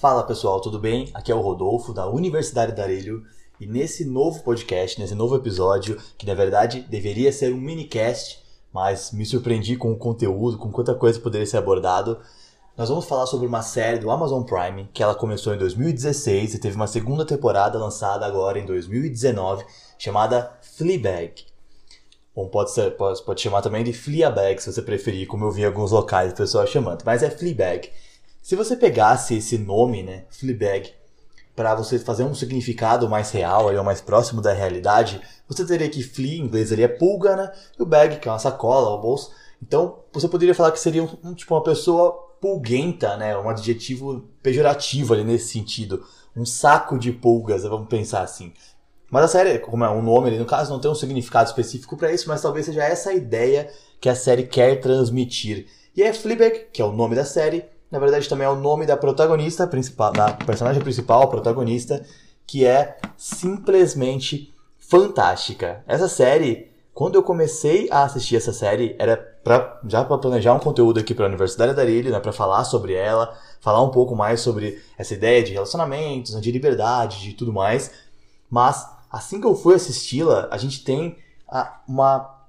Fala pessoal, tudo bem? Aqui é o Rodolfo da Universidade da Arilho e nesse novo podcast, nesse novo episódio, que na verdade deveria ser um minicast, mas me surpreendi com o conteúdo, com quanta coisa poderia ser abordado. Nós vamos falar sobre uma série do Amazon Prime que ela começou em 2016 e teve uma segunda temporada lançada agora em 2019 chamada Fleabag. Ou pode, ser, pode, pode chamar também de Fleabag, se você preferir, como eu vi em alguns locais o pessoal chamando. Mas é Fleabag. Se você pegasse esse nome, né, Fleabag, para você fazer um significado mais real, ou mais próximo da realidade, você teria que flea, em inglês ali é pulga, né? E o bag, que é uma sacola, ou bolso. Então, você poderia falar que seria um, um, tipo uma pessoa pulguenta, né? Um adjetivo pejorativo ali nesse sentido. Um saco de pulgas, vamos pensar assim. Mas a série, como é um nome ali no caso, não tem um significado específico para isso, mas talvez seja essa a ideia que a série quer transmitir. E é Fleabag, que é o nome da série, na verdade também é o nome da protagonista principal, da personagem principal, protagonista, que é simplesmente fantástica. Essa série, quando eu comecei a assistir essa série, era pra, já para planejar um conteúdo aqui para a Universidade da Arilho, né, para falar sobre ela, falar um pouco mais sobre essa ideia de relacionamentos, né, de liberdade, de tudo mais. Mas assim que eu fui assisti-la, a gente tem uma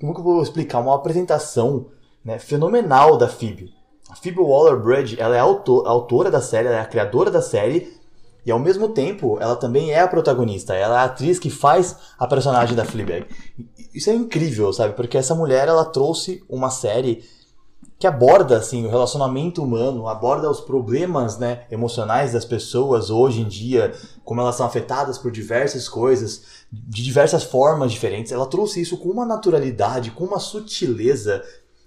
como que eu vou explicar? Uma apresentação né, fenomenal da Phoebe. A Phoebe Waller-Bridge, ela é a autora da série, ela é a criadora da série, e ao mesmo tempo, ela também é a protagonista, ela é a atriz que faz a personagem da Fleabag. Isso é incrível, sabe? Porque essa mulher, ela trouxe uma série que aborda assim o relacionamento humano, aborda os problemas, né, emocionais das pessoas hoje em dia, como elas são afetadas por diversas coisas, de diversas formas diferentes. Ela trouxe isso com uma naturalidade, com uma sutileza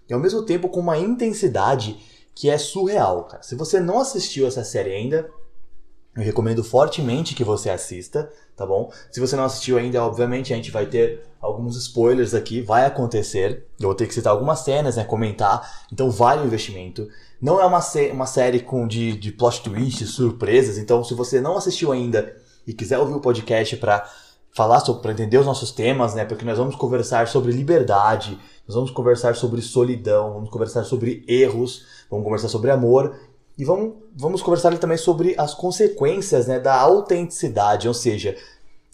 e ao mesmo tempo com uma intensidade que é surreal, cara. Se você não assistiu essa série ainda, eu recomendo fortemente que você assista, tá bom? Se você não assistiu ainda, obviamente a gente vai ter alguns spoilers aqui, vai acontecer. Eu vou ter que citar algumas cenas, né? Comentar. Então vale o investimento. Não é uma, uma série com de, de plot twists, surpresas. Então, se você não assistiu ainda e quiser ouvir o podcast para falar sobre, para entender os nossos temas, né? Porque nós vamos conversar sobre liberdade, nós vamos conversar sobre solidão, vamos conversar sobre erros, vamos conversar sobre amor e vamos, vamos conversar também sobre as consequências né, da autenticidade, ou seja,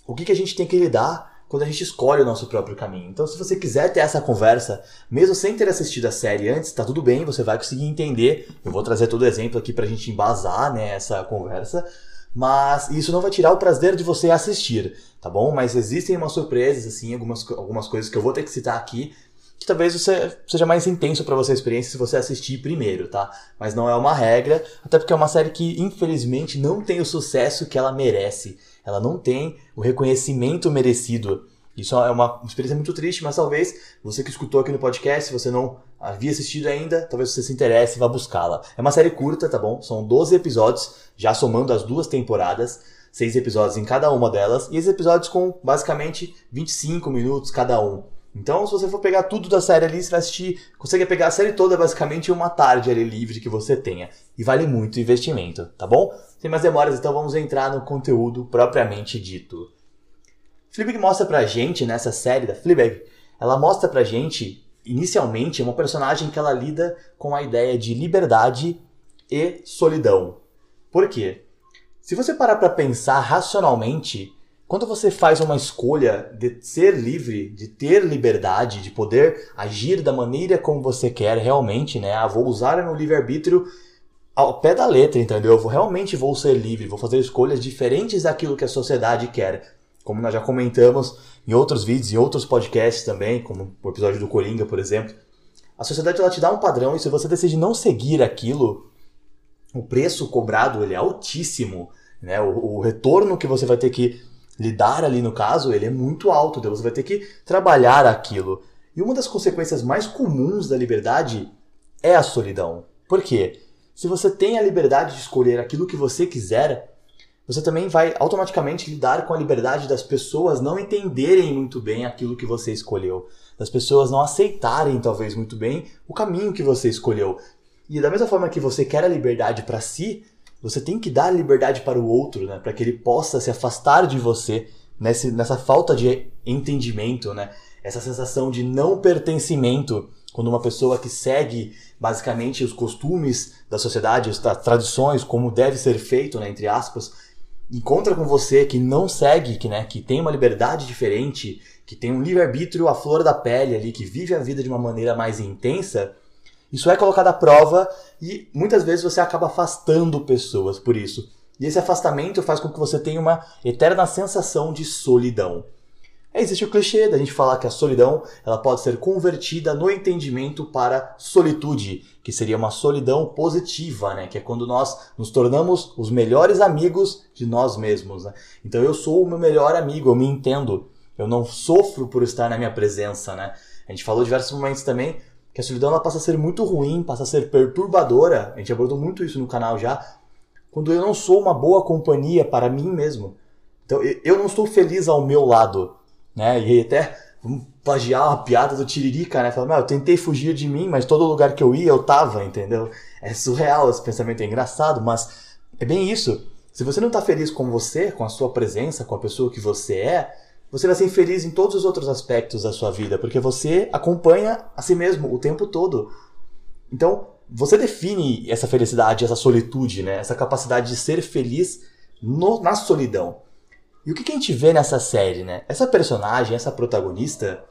o que, que a gente tem que lidar quando a gente escolhe o nosso próprio caminho. Então, se você quiser ter essa conversa, mesmo sem ter assistido a série antes, tá tudo bem, você vai conseguir entender. Eu vou trazer todo o exemplo aqui pra gente embasar né, essa conversa. Mas isso não vai tirar o prazer de você assistir, tá bom? Mas existem umas surpresas, assim, algumas, algumas coisas que eu vou ter que citar aqui que talvez você seja mais intenso para você a experiência se você assistir primeiro, tá? Mas não é uma regra, até porque é uma série que infelizmente não tem o sucesso que ela merece. Ela não tem o reconhecimento merecido. Isso é uma experiência muito triste, mas talvez você que escutou aqui no podcast, se você não havia assistido ainda, talvez você se interesse e vá buscá-la. É uma série curta, tá bom? São 12 episódios, já somando as duas temporadas, seis episódios em cada uma delas, e esses episódios com basicamente 25 minutos cada um. Então, se você for pegar tudo da série ali, você vai assistir, consegue pegar a série toda basicamente em uma tarde ali livre que você tenha. E vale muito o investimento, tá bom? Sem mais demoras, então vamos entrar no conteúdo propriamente dito. Fleabag mostra pra gente, nessa série da Fleabag, ela mostra pra gente, inicialmente, uma personagem que ela lida com a ideia de liberdade e solidão. Por quê? Se você parar pra pensar racionalmente, quando você faz uma escolha de ser livre, de ter liberdade, de poder agir da maneira como você quer realmente, né? Ah, vou usar meu livre-arbítrio ao pé da letra, entendeu? Eu vou, realmente vou ser livre, vou fazer escolhas diferentes daquilo que a sociedade quer. Como nós já comentamos em outros vídeos, em outros podcasts também, como o episódio do Coringa, por exemplo. A sociedade ela te dá um padrão e se você decide não seguir aquilo, o preço cobrado ele é altíssimo, né? O, o retorno que você vai ter que lidar ali no caso, ele é muito alto, então você vai ter que trabalhar aquilo. E uma das consequências mais comuns da liberdade é a solidão. Por quê? Se você tem a liberdade de escolher aquilo que você quiser, você também vai automaticamente lidar com a liberdade das pessoas não entenderem muito bem aquilo que você escolheu, das pessoas não aceitarem talvez muito bem o caminho que você escolheu. E da mesma forma que você quer a liberdade para si, você tem que dar liberdade para o outro, né? Para que ele possa se afastar de você nesse, nessa falta de entendimento, né? essa sensação de não pertencimento, quando uma pessoa que segue basicamente os costumes da sociedade, as tradições, como deve ser feito, né, entre aspas, encontra com você que não segue, que, né, que tem uma liberdade diferente, que tem um livre-arbítrio à flor da pele ali, que vive a vida de uma maneira mais intensa, isso é colocado à prova e muitas vezes você acaba afastando pessoas por isso. E esse afastamento faz com que você tenha uma eterna sensação de solidão. Existe o clichê da gente falar que a solidão ela pode ser convertida no entendimento para solitude, que seria uma solidão positiva, né? que é quando nós nos tornamos os melhores amigos de nós mesmos. Né? Então eu sou o meu melhor amigo, eu me entendo, eu não sofro por estar na minha presença. Né? A gente falou diversos momentos também que a solidão ela passa a ser muito ruim, passa a ser perturbadora, a gente abordou muito isso no canal já, quando eu não sou uma boa companhia para mim mesmo. Então eu não estou feliz ao meu lado né? E até vamos plagiar uma piada do Tiririca, né? Falando, eu tentei fugir de mim, mas todo lugar que eu ia eu tava, entendeu? É surreal esse pensamento, é engraçado, mas é bem isso. Se você não tá feliz com você, com a sua presença, com a pessoa que você é, você vai ser infeliz em todos os outros aspectos da sua vida, porque você acompanha a si mesmo o tempo todo. Então, você define essa felicidade, essa solitude, né? Essa capacidade de ser feliz no, na solidão. E o que, a gente vê nessa série, né? Essa personagem, essa protagonista,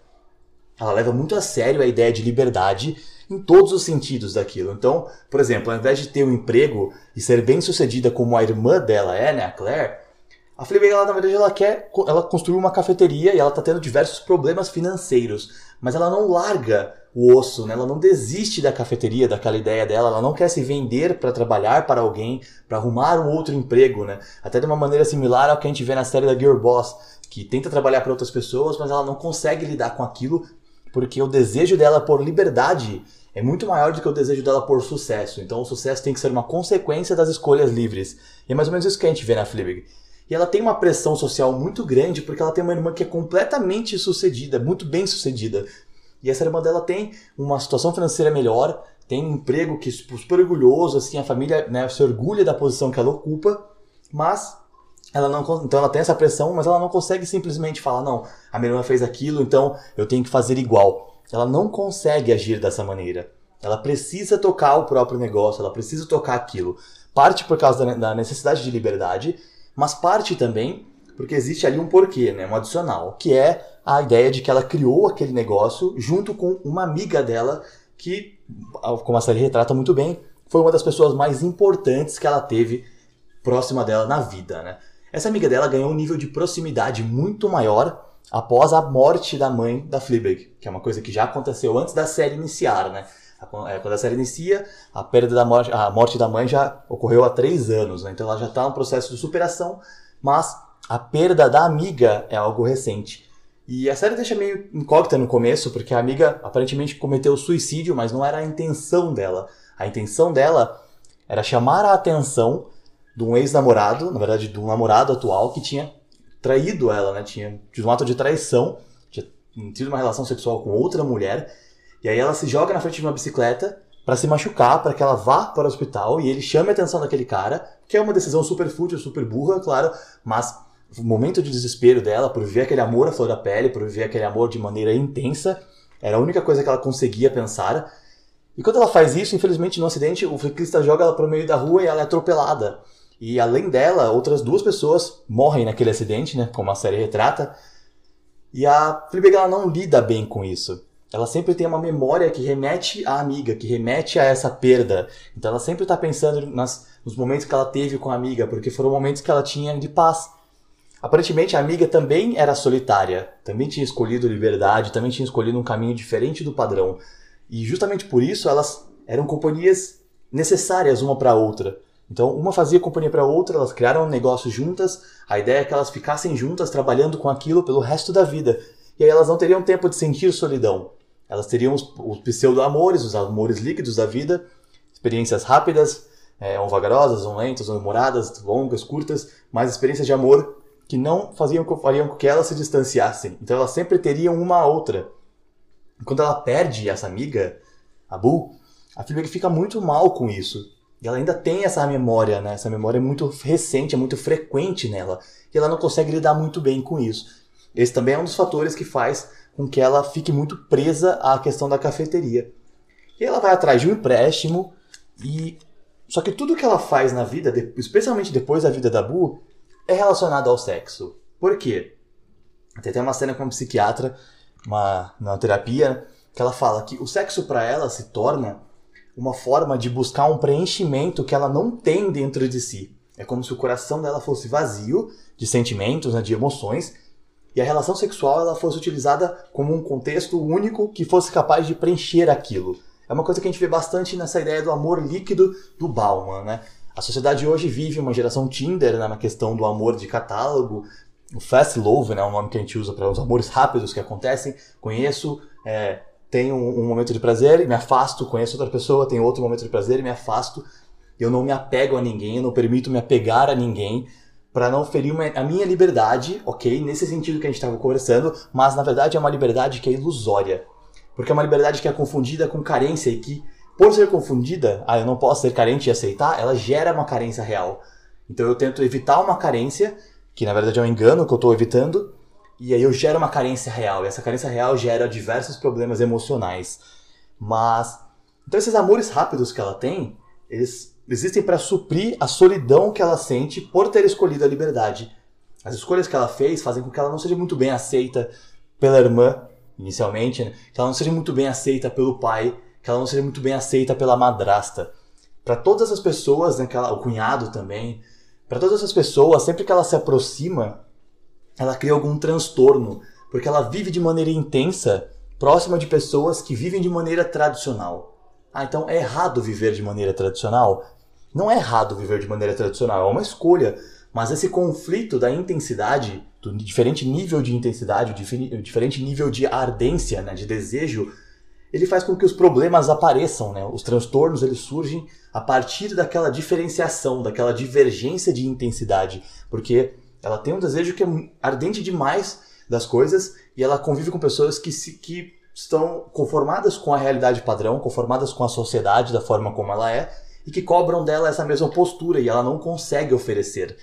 ela leva muito a sério a ideia de liberdade em todos os sentidos daquilo. Então, por exemplo, ao invés de ter um emprego e ser bem sucedida como a irmã dela é, né, a Claire, a Fleabag, ela, na verdade, ela quer, ela construiu uma cafeteria e ela está tendo diversos problemas financeiros, mas ela não larga o osso, né? Ela não desiste da cafeteria, daquela ideia dela, ela não quer se vender para trabalhar para alguém, para arrumar um outro emprego, né? Até de uma maneira similar ao que a gente vê na série da Girl Boss, que tenta trabalhar para outras pessoas, mas ela não consegue lidar com aquilo porque o desejo dela por liberdade é muito maior do que o desejo dela por sucesso. Então o sucesso tem que ser uma consequência das escolhas livres. E é mais ou menos isso que a gente vê na Fleabag. E ela tem uma pressão social muito grande porque ela tem uma irmã que é completamente sucedida, muito bem sucedida. E essa irmã dela tem uma situação financeira melhor, tem um emprego que é super orgulhoso, assim, a família né, se orgulha da posição que ela ocupa, mas ela não então ela tem essa pressão, mas ela não consegue simplesmente falar não, a minha irmã fez aquilo, então eu tenho que fazer igual. Ela não consegue agir dessa maneira. Ela precisa tocar o próprio negócio, ela precisa tocar aquilo. Parte por causa da necessidade de liberdade mas parte também porque existe ali um porquê, né, um adicional, que é a ideia de que ela criou aquele negócio junto com uma amiga dela que, como a série retrata muito bem, foi uma das pessoas mais importantes que ela teve próxima dela na vida, né? Essa amiga dela ganhou um nível de proximidade muito maior após a morte da mãe da Fleabag, que é uma coisa que já aconteceu antes da série iniciar, né? É, quando a série inicia, a perda da morte, a morte da mãe já ocorreu há três anos, né? então ela já está no processo de superação, mas a perda da amiga é algo recente. E a série deixa meio incógnita no começo, porque a amiga aparentemente cometeu suicídio, mas não era a intenção dela. A intenção dela era chamar a atenção de um ex-namorado, na verdade, de um namorado atual que tinha traído ela, né? Tinha tido um ato de traição, tinha tido uma relação sexual com outra mulher e aí ela se joga na frente de uma bicicleta para se machucar, para que ela vá para o hospital e ele chame a atenção daquele cara, que é uma decisão super fútil, super burra, claro, mas o momento de desespero dela por ver aquele amor à flor da pele, por ver aquele amor de maneira intensa, era a única coisa que ela conseguia pensar. E quando ela faz isso, infelizmente no acidente, o ciclista joga ela para o meio da rua e ela é atropelada. E além dela, outras duas pessoas morrem naquele acidente, né, como a série retrata. E a Fleabag ela não lida bem com isso ela sempre tem uma memória que remete à amiga, que remete a essa perda. Então ela sempre está pensando nas, nos momentos que ela teve com a amiga, porque foram momentos que ela tinha de paz. Aparentemente a amiga também era solitária, também tinha escolhido liberdade, também tinha escolhido um caminho diferente do padrão. E justamente por isso elas eram companhias necessárias uma para a outra. Então uma fazia companhia para a outra, elas criaram um negócio juntas, a ideia é que elas ficassem juntas trabalhando com aquilo pelo resto da vida. E aí elas não teriam tempo de sentir solidão. Elas teriam os, os pseudo-amores, os amores líquidos da vida, experiências rápidas, é, ou vagarosas, ou lentas, ou demoradas, longas, curtas, mas experiências de amor que não faziam, fariam com que elas se distanciassem. Então elas sempre teriam uma a outra. Quando ela perde essa amiga, a Bu, a Fleabag fica muito mal com isso. E ela ainda tem essa memória, né? Essa memória é muito recente, é muito frequente nela. E ela não consegue lidar muito bem com isso. Esse também é um dos fatores que faz com que ela fique muito presa à questão da cafeteria. E ela vai atrás de um empréstimo e só que tudo que ela faz na vida, especialmente depois da vida da Bu, é relacionado ao sexo. Por quê? Tem até uma cena com um psiquiatra, uma, na terapia, que ela fala que o sexo para ela se torna uma forma de buscar um preenchimento que ela não tem dentro de si. É como se o coração dela fosse vazio de sentimentos, né, de emoções, e a relação sexual ela fosse utilizada como um contexto único que fosse capaz de preencher aquilo. É uma coisa que a gente vê bastante nessa ideia do amor líquido do Bauman, né? A sociedade hoje vive uma geração Tinder né, na questão do amor de catálogo, o fast love, né, é um nome que a gente usa para os amores rápidos que acontecem. Conheço, é, tenho um, um, momento de prazer e me afasto, conheço outra pessoa, tenho outro momento de prazer e me afasto. Eu não me apego a ninguém, eu não permito me apegar a ninguém para não ferir uma, a minha liberdade, ok? Nesse sentido que a gente estava conversando, mas na verdade é uma liberdade que é ilusória. Porque é uma liberdade que é confundida com carência e que, por ser confundida, ah, eu não posso ser carente e aceitar, ela gera uma carência real. Então eu tento evitar uma carência, que na verdade é um engano que eu estou evitando, e aí eu gero uma carência real. E essa carência real gera diversos problemas emocionais. Mas. Então esses amores rápidos que ela tem, eles existem para suprir a solidão que ela sente por ter escolhido a liberdade. As escolhas que ela fez fazem com que ela não seja muito bem aceita pela irmã, inicialmente, né? que ela não seja muito bem aceita pelo pai, que ela não seja muito bem aceita pela madrasta. Para todas as pessoas, né, ela, o cunhado também, para todas essas pessoas, sempre que ela se aproxima, ela cria algum transtorno, porque ela vive de maneira intensa, próxima de pessoas que vivem de maneira tradicional. Ah, então é errado viver de maneira tradicional? Não é errado viver de maneira tradicional, é uma escolha. Mas esse conflito da intensidade, do diferente nível de intensidade, o diferente nível de ardência, né, de desejo, ele faz com que os problemas apareçam, né? Os transtornos eles surgem a partir daquela diferenciação, daquela divergência de intensidade, porque ela tem um desejo que é ardente demais das coisas e ela convive com pessoas que se que estão conformadas com a realidade padrão, conformadas com a sociedade da forma como ela é e que cobram dela essa mesma postura e ela não consegue oferecer.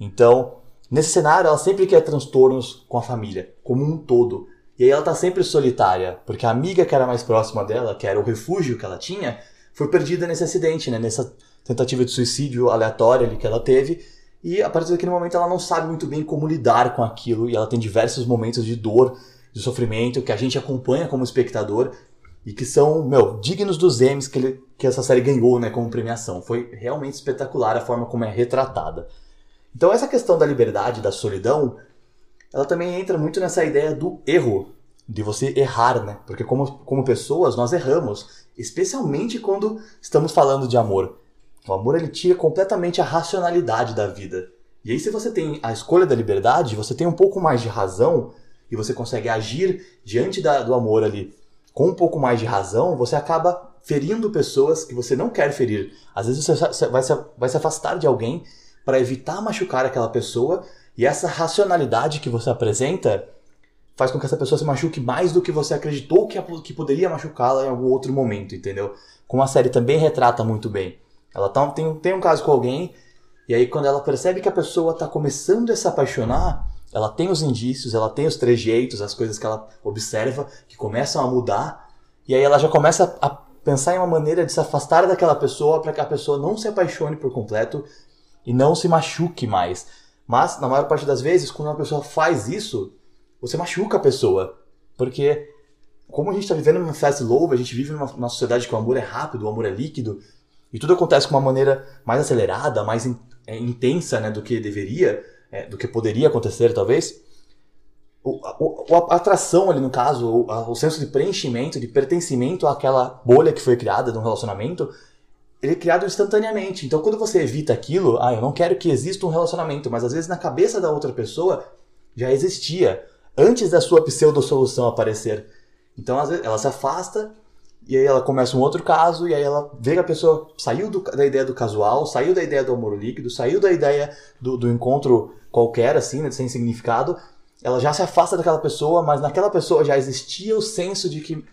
Então, nesse cenário, ela sempre quer transtornos com a família, como um todo. E aí ela tá sempre solitária, porque a amiga que era mais próxima dela, que era o refúgio que ela tinha, foi perdida nesse acidente, né? Nessa tentativa de suicídio aleatória que ela teve. E a partir daquele momento ela não sabe muito bem como lidar com aquilo e ela tem diversos momentos de dor, de sofrimento que a gente acompanha como espectador e que são, meu, dignos dos Emmys que, ele, que essa série ganhou, né, como premiação. Foi realmente espetacular a forma como é retratada. Então essa questão da liberdade, da solidão, ela também entra muito nessa ideia do erro, de você errar, né? Porque como, como pessoas nós erramos, especialmente quando estamos falando de amor. O amor ele tira completamente a racionalidade da vida. E aí se você tem a escolha da liberdade, você tem um pouco mais de razão e você consegue agir diante da, do amor ali com um pouco mais de razão, você acaba ferindo pessoas que você não quer ferir. Às vezes você vai se, vai se afastar de alguém para evitar machucar aquela pessoa, e essa racionalidade que você apresenta faz com que essa pessoa se machuque mais do que você acreditou que, que poderia machucá-la em algum outro momento, entendeu? Como a série também retrata muito bem. Ela tá, tem, tem um caso com alguém, e aí quando ela percebe que a pessoa está começando a se apaixonar, ela tem os indícios, ela tem os trejeitos, as coisas que ela observa, que começam a mudar, e aí ela já começa a pensar em uma maneira de se afastar daquela pessoa para que a pessoa não se apaixone por completo e não se machuque mais. Mas, na maior parte das vezes, quando uma pessoa faz isso, você machuca a pessoa. Porque, como a gente está vivendo numa fast love, a gente vive numa, numa sociedade que o amor é rápido, o amor é líquido, e tudo acontece com uma maneira mais acelerada, mais in, é, intensa né, do que deveria, é, do que poderia acontecer, talvez. O, o, a atração ali, no caso, o, o senso de preenchimento, de pertencimento àquela bolha que foi criada um relacionamento, ele é criado instantaneamente. Então, quando você evita aquilo, ah, eu não quero que exista um relacionamento, mas às vezes na cabeça da outra pessoa já existia, antes da sua pseudo-solução aparecer. Então, às vezes, ela se afasta, e aí ela começa um outro caso, e aí ela vê que a pessoa saiu do, da ideia do casual, saiu da ideia do amor líquido, saiu da ideia do, do encontro qualquer, assim, né, sem significado. Ela já se afasta daquela pessoa, mas naquela pessoa já existia o senso de que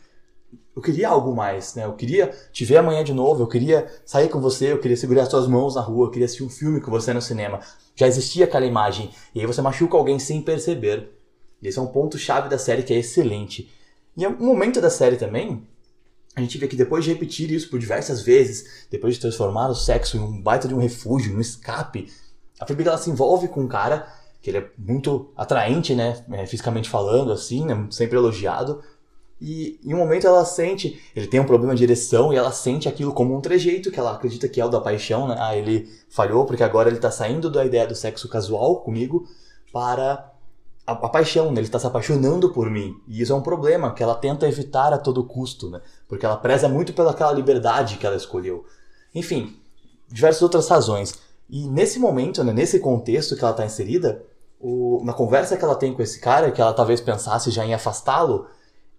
eu queria algo mais, né? Eu queria te ver amanhã de novo, eu queria sair com você, eu queria segurar as suas mãos na rua, eu queria assistir um filme com você no cinema. Já existia aquela imagem. E aí você machuca alguém sem perceber. Esse é um ponto-chave da série que é excelente. E é um momento da série também, a gente vê que depois de repetir isso por diversas vezes, depois de transformar o sexo em um baita de um refúgio, um escape, a Phoebe ela se envolve com um cara que ele é muito atraente, né, é, fisicamente falando, assim, né, sempre elogiado. E em um momento ela sente, ele tem um problema de ereção e ela sente aquilo como um trejeito que ela acredita que é o da paixão, né? Ah, ele falhou porque agora ele tá saindo da ideia do sexo casual comigo para a, a paixão, né? ele está se apaixonando por mim. E isso é um problema que ela tenta evitar a todo custo, né? Porque ela preza muito pelaquela liberdade que ela escolheu. Enfim, diversas outras razões. E nesse momento, né, nesse contexto que ela está inserida, o, na conversa que ela tem com esse cara, que ela talvez pensasse já em afastá-lo,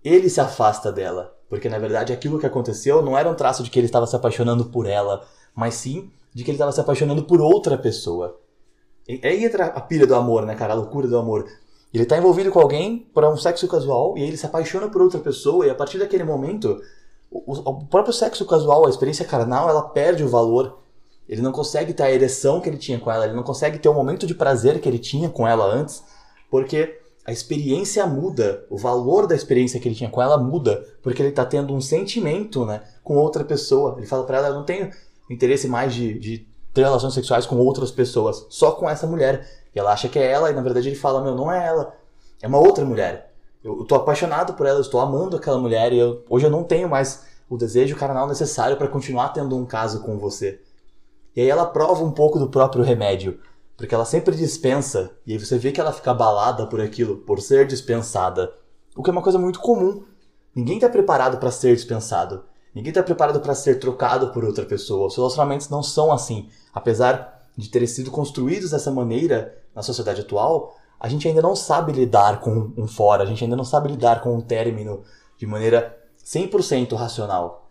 ele se afasta dela. Porque na verdade aquilo que aconteceu não era um traço de que ele estava se apaixonando por ela, mas sim de que ele estava se apaixonando por outra pessoa. E aí entra a pilha do amor, né, cara? A loucura do amor. Ele está envolvido com alguém para um sexo casual e ele se apaixona por outra pessoa e a partir daquele momento o, o próprio sexo casual, a experiência carnal, ela perde o valor. Ele não consegue ter a ereção que ele tinha com ela, ele não consegue ter o momento de prazer que ele tinha com ela antes, porque a experiência muda, o valor da experiência que ele tinha com ela muda, porque ele está tendo um sentimento, né, com outra pessoa. Ele fala para ela, eu não tenho interesse mais de, de ter relações sexuais com outras pessoas, só com essa mulher. E ela acha que é ela, e na verdade ele fala: Meu, não é ela, é uma outra mulher. Eu, eu tô apaixonado por ela, eu estou amando aquela mulher, e eu, hoje eu não tenho mais o desejo carnal necessário para continuar tendo um caso com você. E aí ela prova um pouco do próprio remédio, porque ela sempre dispensa, e aí você vê que ela fica abalada por aquilo, por ser dispensada. O que é uma coisa muito comum. Ninguém está preparado para ser dispensado. Ninguém está preparado para ser trocado por outra pessoa. Os relacionamentos não são assim. Apesar de terem sido construídos dessa maneira na sociedade atual, a gente ainda não sabe lidar com um fora, a gente ainda não sabe lidar com um término de maneira 100% racional.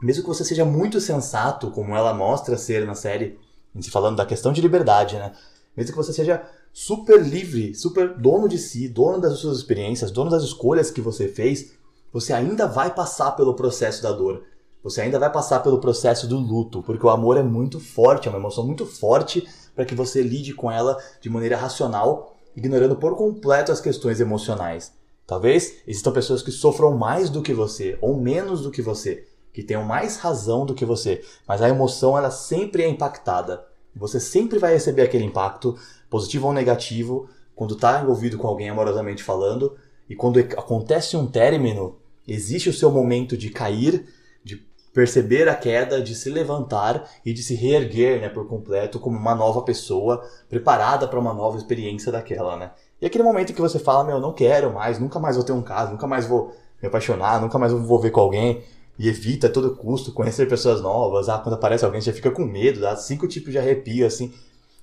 Mesmo que você seja muito sensato, como ela mostra ser na série, se falando da questão de liberdade, né? Mesmo que você seja super livre, super dono de si, dono das suas experiências, dono das escolhas que você fez, você ainda vai passar pelo processo da dor. Você ainda vai passar pelo processo do luto, porque o amor é muito forte, é uma emoção muito forte para que você lide com ela de maneira racional, ignorando por completo as questões emocionais. Talvez existam pessoas que sofram mais do que você ou menos do que você, que tenham mais razão do que você, mas a emoção ela sempre é impactada. Você sempre vai receber aquele impacto, positivo ou negativo, quando está envolvido com alguém amorosamente falando, e quando acontece um término, existe o seu momento de cair, perceber a queda, de se levantar e de se reerguer né, por completo como uma nova pessoa, preparada para uma nova experiência daquela, né? E aquele momento que você fala, meu, não quero mais, nunca mais vou ter um caso, nunca mais vou me apaixonar, nunca mais vou ver com alguém, e evita a todo custo conhecer pessoas novas, ah, quando aparece alguém você já fica com medo, dá cinco tipos de arrepio, assim.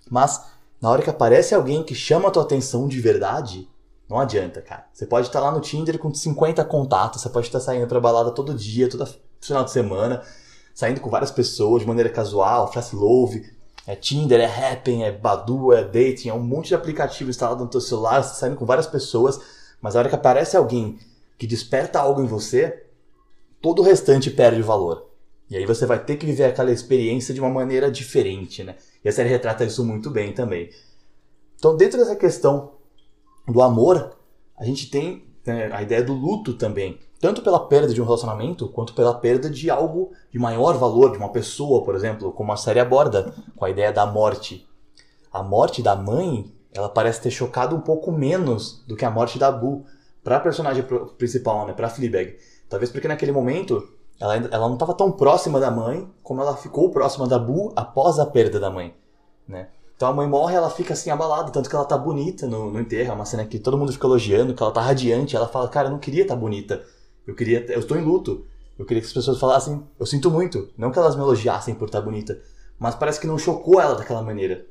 Mas, na hora que aparece alguém que chama a tua atenção de verdade, não adianta, cara. Você pode estar lá no Tinder com 50 contatos, você pode estar saindo pra balada todo dia, toda final de semana, saindo com várias pessoas de maneira casual, fast love, é Tinder, é Happn, é Badu, é Dating, é um monte de aplicativo instalado no teu celular, saindo com várias pessoas, mas a hora que aparece alguém que desperta algo em você, todo o restante perde valor. E aí você vai ter que viver aquela experiência de uma maneira diferente, né? E a série retrata isso muito bem também. Então, dentro dessa questão do amor, a gente tem né, a ideia do luto também tanto pela perda de um relacionamento quanto pela perda de algo de maior valor, de uma pessoa, por exemplo, como a série aborda, com a ideia da morte. A morte da mãe, ela parece ter chocado um pouco menos do que a morte da Boo para a personagem principal, né, para Fleabag. Talvez porque naquele momento ela, ela não estava tão próxima da mãe como ela ficou próxima da Boo após a perda da mãe, né? Então a mãe morre, ela fica assim abalada, tanto que ela tá bonita no, no enterro, é uma cena que todo mundo fica elogiando, que ela tá radiante, ela fala, cara, eu não queria estar tá bonita. Eu queria, eu estou em luto. Eu queria que as pessoas falassem, eu sinto muito. Não que elas me elogiassem por estar bonita, mas parece que não chocou ela daquela maneira.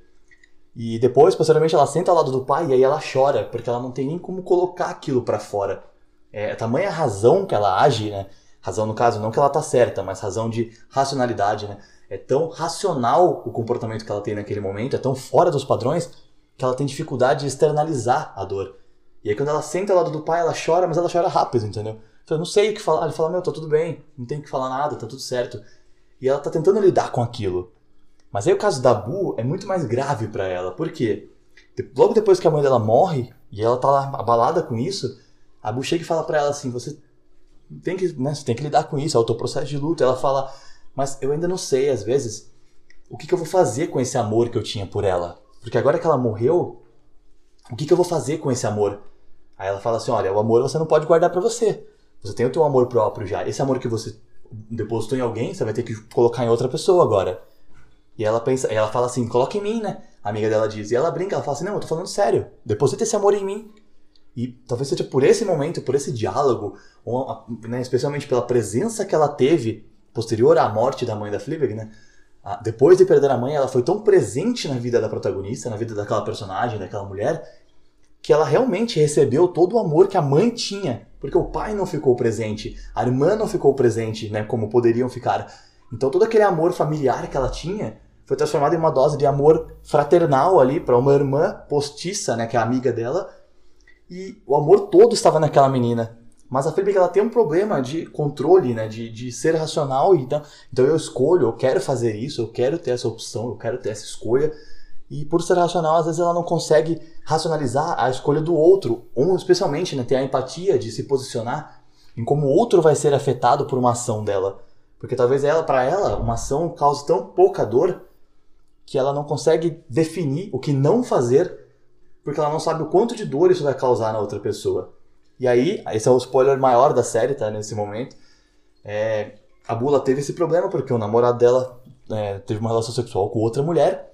E depois, posteriormente, ela senta ao lado do pai e aí ela chora, porque ela não tem nem como colocar aquilo para fora. É tamanha razão que ela age, né? Razão no caso, não que ela tá certa, mas razão de racionalidade, né? É tão racional o comportamento que ela tem naquele momento, é tão fora dos padrões, que ela tem dificuldade de externalizar a dor. E aí quando ela senta ao lado do pai, ela chora, mas ela chora rápido, entendeu? Então, eu não sei o que falar. Ele fala, meu, tá tudo bem, não tem que falar nada, tá tudo certo. E ela tá tentando lidar com aquilo. Mas aí o caso da Bu é muito mais grave para ela. Por quê? Logo depois que a mãe dela morre, e ela tá lá abalada com isso, a Bu chega e fala para ela assim: você tem que, né, você tem que lidar com isso, é o teu processo de luto. Ela fala: mas eu ainda não sei, às vezes, o que, que eu vou fazer com esse amor que eu tinha por ela. Porque agora que ela morreu, o que, que eu vou fazer com esse amor? Aí ela fala assim: olha, o amor você não pode guardar para você. Você tem o teu amor próprio já. Esse amor que você depositou em alguém, você vai ter que colocar em outra pessoa agora. E ela pensa, ela fala assim: coloca em mim, né? A amiga dela diz. E ela brinca, ela fala assim: não, eu tô falando sério. Deposita esse amor em mim. E talvez seja por esse momento, por esse diálogo, ou, né, especialmente pela presença que ela teve posterior à morte da mãe da Fleabag, né? Depois de perder a mãe, ela foi tão presente na vida da protagonista, na vida daquela personagem, daquela mulher, que ela realmente recebeu todo o amor que a mãe tinha, porque o pai não ficou presente, a irmã não ficou presente, né, como poderiam ficar. Então todo aquele amor familiar que ela tinha foi transformado em uma dose de amor fraternal ali para uma irmã postiça, né, que é amiga dela, e o amor todo estava naquela menina. Mas a Felipe ela tem um problema de controle, né? De, de ser racional. Então, então eu escolho, eu quero fazer isso, eu quero ter essa opção, eu quero ter essa escolha. E por ser racional, às vezes ela não consegue racionalizar a escolha do outro, ou especialmente né, ter a empatia de se posicionar em como o outro vai ser afetado por uma ação dela. Porque talvez ela, para ela, uma ação cause tão pouca dor que ela não consegue definir o que não fazer porque ela não sabe o quanto de dor isso vai causar na outra pessoa. E aí, esse é o spoiler maior da série, tá? Nesse momento. É, a Bula teve esse problema porque o namorado dela é, teve uma relação sexual com outra mulher.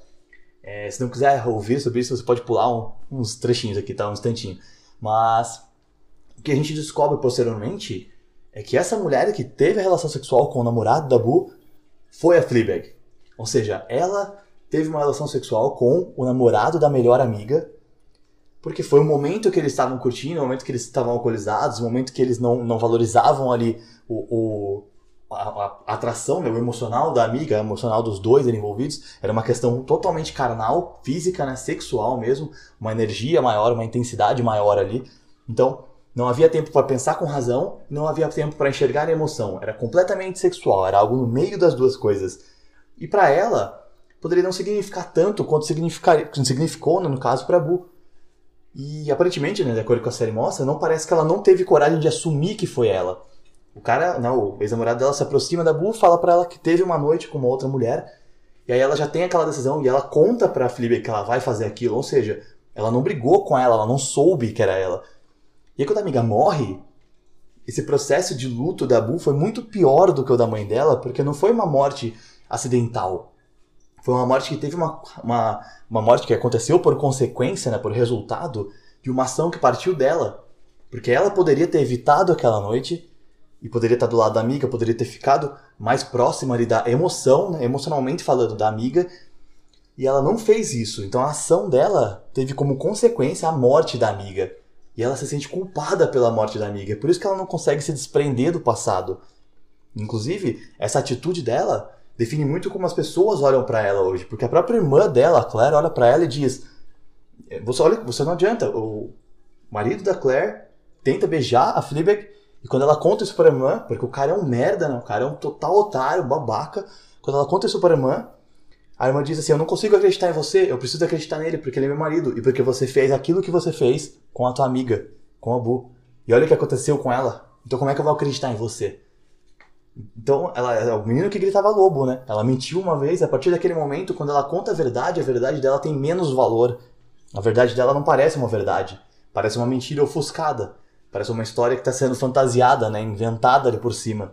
É, se não quiser ouvir sobre isso, você pode pular um, uns trechinhos aqui, tá? Um instantinho. Mas o que a gente descobre posteriormente é que essa mulher que teve a relação sexual com o namorado da Bu foi a Fleabag. Ou seja, ela teve uma relação sexual com o namorado da melhor amiga porque foi o momento que eles estavam curtindo, o momento que eles estavam alcoolizados, o momento que eles não, não valorizavam ali o, o a, a, atração, né, o emocional da amiga, o emocional dos dois envolvidos, era uma questão totalmente carnal, física, né, sexual mesmo, uma energia maior, uma intensidade maior ali. Então, não havia tempo para pensar com razão, não havia tempo para enxergar a emoção. Era completamente sexual, era algo no meio das duas coisas. E para ela, poderia não significar tanto quanto significou, né, no caso, para Bu. E aparentemente, né, de acordo com a série mostra, não parece que ela não teve coragem de assumir que foi ela. O cara, não, o ex-namorado dela se aproxima da Bu, fala para ela que teve uma noite com uma outra mulher, e aí ela já tem aquela decisão e ela conta pra Fleabag que ela vai fazer aquilo, ou seja, ela não brigou com ela, ela não soube que era ela. E aí quando a amiga morre, esse processo de luto da Bu foi muito pior do que o da mãe dela, porque não foi uma morte acidental. Foi uma morte que teve uma, uma, uma morte que aconteceu por consequência, né, por resultado de uma ação que partiu dela. Porque ela poderia ter evitado aquela noite e poderia estar do lado da amiga, poderia ter ficado mais próxima ali da emoção, né, emocionalmente falando da amiga, e ela não fez isso. Então a ação dela teve como consequência a morte da amiga. E ela se sente culpada pela morte da amiga. É por isso que ela não consegue se desprender do passado. Inclusive, essa atitude dela define muito como as pessoas olham para ela hoje, porque a própria irmã dela, a Claire, olha para ela e diz: é, você olha, você não adianta. O marido da Claire tenta beijar a Fleabag e quando ela conta isso para a irmã, porque o cara é um merda, né? O cara é um total otário, babaca. Quando ela conta isso para a irmã, a irmã diz assim: Eu não consigo acreditar em você, eu preciso acreditar nele porque ele é meu marido e porque você fez aquilo que você fez com a tua amiga, com a Bu. E olha o que aconteceu com ela. Então como é que eu vou acreditar em você? Então, ela é o menino que gritava lobo, né? Ela mentiu uma vez, a partir daquele momento, quando ela conta a verdade, a verdade dela tem menos valor. A verdade dela não parece uma verdade. Parece uma mentira ofuscada. Parece uma história que está sendo fantasiada, né? Inventada ali por cima.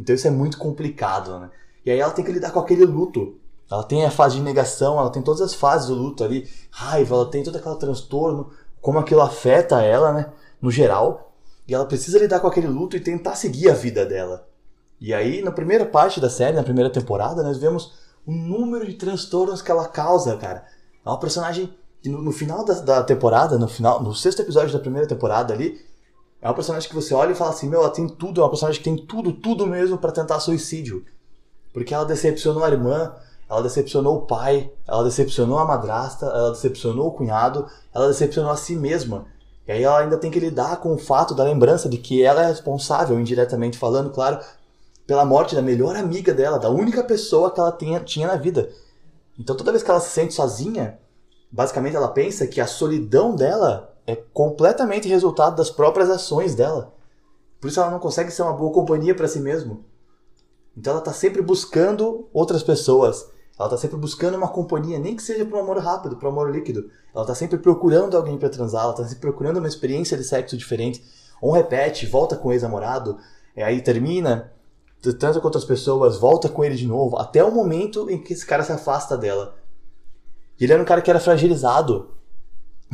Então isso é muito complicado, né? E aí ela tem que lidar com aquele luto. Ela tem a fase de negação, ela tem todas as fases do luto ali. Raiva, ela tem todo aquele transtorno. Como aquilo afeta ela, né? No geral. E ela precisa lidar com aquele luto e tentar seguir a vida dela. E aí, na primeira parte da série, na primeira temporada, nós vemos o número de transtornos que ela causa, cara. É uma personagem que no, no final da, da, temporada, no final, no sexto episódio da primeira temporada ali, é uma personagem que você olha e fala assim, meu, ela tem tudo, é uma personagem que tem tudo, tudo mesmo para tentar suicídio. Porque ela decepcionou a irmã, ela decepcionou o pai, ela decepcionou a madrasta, ela decepcionou o cunhado, ela decepcionou a si mesma. E aí ela ainda tem que lidar com o fato da lembrança de que ela é responsável, indiretamente falando, claro, pela morte da melhor amiga dela, da única pessoa que ela tinha, tinha na vida. Então toda vez que ela se sente sozinha, basicamente ela pensa que a solidão dela é completamente resultado das próprias ações dela. Por isso ela não consegue ser uma boa companhia para si mesma. Então ela está sempre buscando outras pessoas. Ela está sempre buscando uma companhia, nem que seja para um amor rápido, para um amor líquido. Ela está sempre procurando alguém para transar, ela está sempre procurando uma experiência de sexo diferente. Ou repete, volta com o ex-namorado, aí termina, transa com outras pessoas, volta com ele de novo, até o momento em que esse cara se afasta dela. E ele era um cara que era fragilizado.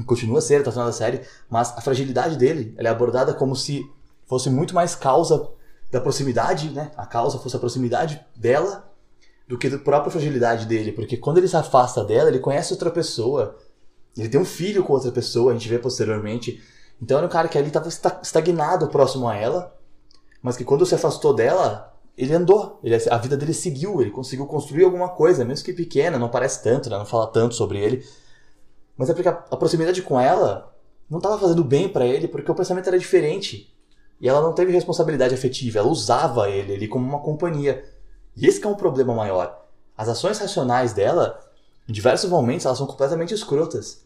Continua a ser, tá falando da série, mas a fragilidade dele é abordada como se fosse muito mais causa da proximidade, né? A causa fosse a proximidade dela do que da própria fragilidade dele. Porque quando ele se afasta dela, ele conhece outra pessoa. Ele tem um filho com outra pessoa, a gente vê posteriormente. Então era um cara que ali estava estagnado próximo a ela, mas que quando se afastou dela, ele andou. Ele, a vida dele seguiu, ele conseguiu construir alguma coisa, mesmo que pequena, não parece tanto, né? não fala tanto sobre ele. Mas é porque a, a proximidade com ela não estava fazendo bem para ele, porque o pensamento era diferente. E ela não teve responsabilidade afetiva, ela usava ele ali como uma companhia. E esse é um problema maior. As ações racionais dela, em diversos momentos, elas são completamente escrotas.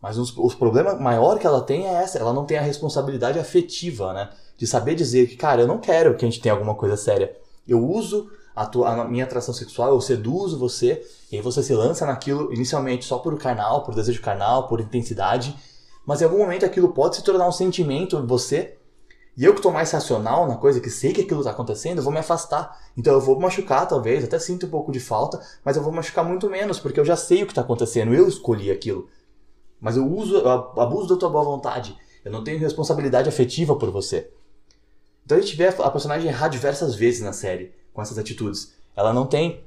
Mas os, o problema maior que ela tem é essa, ela não tem a responsabilidade afetiva, né? De saber dizer que, cara, eu não quero que a gente tenha alguma coisa séria. Eu uso a, tua, a minha atração sexual, eu seduzo você, e aí você se lança naquilo inicialmente só por carnal, por desejo carnal, por intensidade, mas em algum momento aquilo pode se tornar um sentimento em você e eu que estou mais racional na coisa, que sei que aquilo está acontecendo, eu vou me afastar. Então eu vou machucar, talvez, até sinto um pouco de falta, mas eu vou machucar muito menos, porque eu já sei o que está acontecendo, eu escolhi aquilo. Mas eu uso, eu abuso da tua boa vontade. Eu não tenho responsabilidade afetiva por você. Então a gente vê a personagem errar diversas vezes na série com essas atitudes. Ela não tem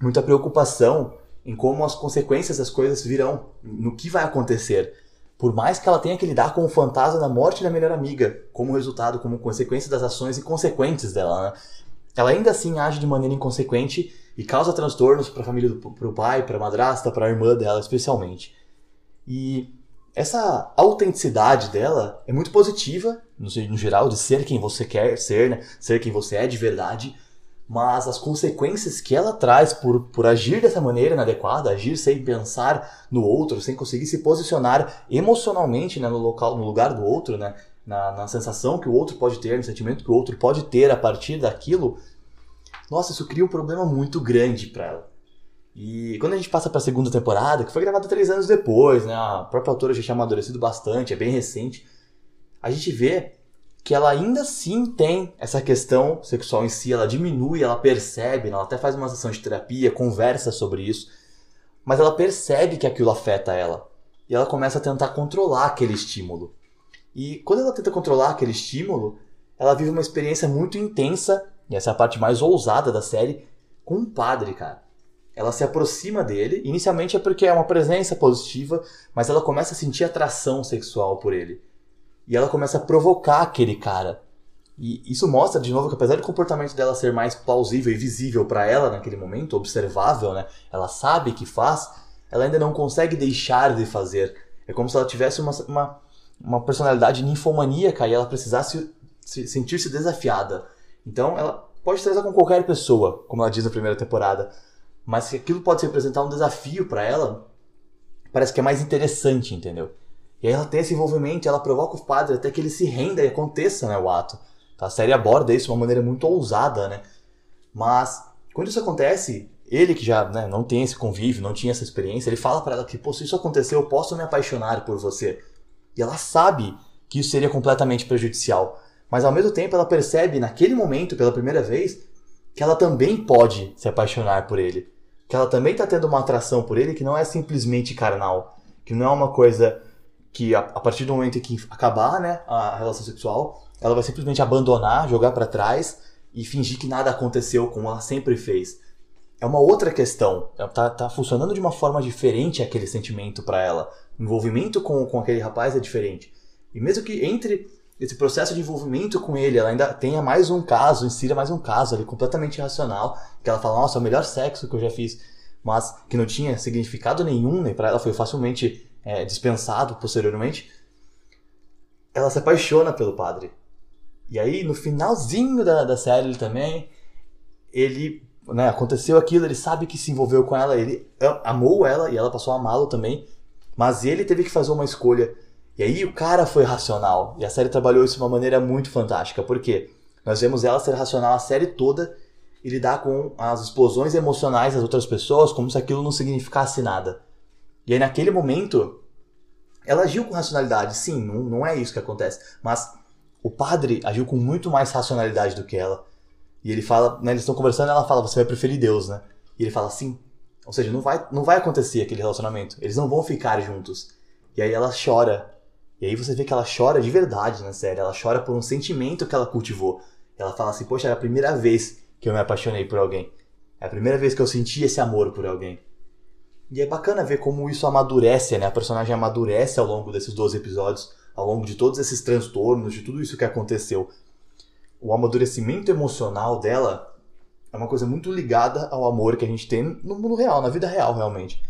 muita preocupação em como as consequências das coisas virão, no que vai acontecer por mais que ela tenha que lidar com o fantasma da morte da melhor amiga, como resultado, como consequência das ações inconsequentes dela, né? Ela ainda assim age de maneira inconsequente e causa transtornos para a família, para o pai, para a madrasta, para a irmã dela, especialmente. E essa autenticidade dela é muito positiva, no, no geral, de ser quem você quer ser, né? ser quem você é de verdade, mas as consequências que ela traz por, por agir dessa maneira inadequada, agir sem pensar no outro, sem conseguir se posicionar emocionalmente né, no local, no lugar do outro, né, na, na sensação que o outro pode ter, no sentimento que o outro pode ter a partir daquilo, nossa, isso cria um problema muito grande para ela. E quando a gente passa para a segunda temporada, que foi gravada três anos depois, né, a própria autora já tinha amadurecido bastante, é bem recente, a gente vê que ela ainda assim tem essa questão sexual em si, ela diminui, ela percebe, ela até faz uma sessão de terapia, conversa sobre isso, mas ela percebe que aquilo afeta ela. E ela começa a tentar controlar aquele estímulo. E quando ela tenta controlar aquele estímulo, ela vive uma experiência muito intensa, e essa é a parte mais ousada da série, com um padre, cara. Ela se aproxima dele, inicialmente é porque é uma presença positiva, mas ela começa a sentir atração sexual por ele. E ela começa a provocar aquele cara. E isso mostra, de novo, que apesar do comportamento dela ser mais plausível e visível para ela naquele momento, observável, né? Ela sabe que faz, ela ainda não consegue deixar de fazer. É como se ela tivesse uma, uma, uma personalidade ninfomaníaca e ela precisasse se, sentir-se desafiada. Então, ela pode trazer com qualquer pessoa, como ela diz na primeira temporada. Mas se aquilo pode representar um desafio para ela, parece que é mais interessante, entendeu? E aí ela tem esse envolvimento, ela provoca o padre até que ele se renda e aconteça né, o ato. Tá? A série aborda isso de uma maneira muito ousada, né? Mas quando isso acontece, ele que já né, não tem esse convívio, não tinha essa experiência, ele fala para ela que, pô, se isso acontecer, eu posso me apaixonar por você. E ela sabe que isso seria completamente prejudicial. Mas ao mesmo tempo ela percebe naquele momento, pela primeira vez, que ela também pode se apaixonar por ele. Que ela também está tendo uma atração por ele que não é simplesmente carnal. Que não é uma coisa que a, a, partir do momento em que acabar né, a relação sexual, ela vai simplesmente abandonar, jogar para trás e fingir que nada aconteceu como ela sempre fez. É uma outra questão. Ela tá, tá funcionando de uma forma diferente aquele sentimento para ela. O envolvimento com, com aquele rapaz é diferente. E mesmo que entre esse processo de envolvimento com ele, ela ainda tenha mais um caso, insira mais um caso ali completamente irracional, que ela fala, nossa, é o melhor sexo que eu já fiz, mas que não tinha significado nenhum, né? Para ela foi facilmente é, dispensado posteriormente, ela se apaixona pelo padre. E aí, no finalzinho da, da série, ele também, ele, né, aconteceu aquilo, ele sabe que se envolveu com ela, ele amou ela e ela passou a amá-lo também. Mas ele teve que fazer uma escolha. E aí o cara foi racional. E a série trabalhou isso de uma maneira muito fantástica. Por quê? Nós vemos ela ser racional a série toda e lidar com as explosões emocionais das outras pessoas como se aquilo não significasse nada. E aí naquele momento, ela agiu com racionalidade. Sim, não, não é isso que acontece. Mas o padre agiu com muito mais racionalidade do que ela. E ele fala, né, eles estão conversando, ela fala, você vai preferir Deus, né? E ele fala, sim. Ou seja, não vai, não vai acontecer aquele relacionamento. Eles não vão ficar juntos. E aí ela chora. E aí você vê que ela chora de verdade na série. Ela chora por um sentimento que ela cultivou. Ela fala assim, poxa, era a primeira vez que eu me apaixonei por alguém. É a primeira vez que eu senti esse amor por alguém. E é bacana ver como isso amadurece, né? A personagem amadurece ao longo desses 12 episódios, ao longo de todos esses transtornos, de tudo isso que aconteceu. O amadurecimento emocional dela é uma coisa muito ligada ao amor que a gente tem no mundo real, na vida real, realmente.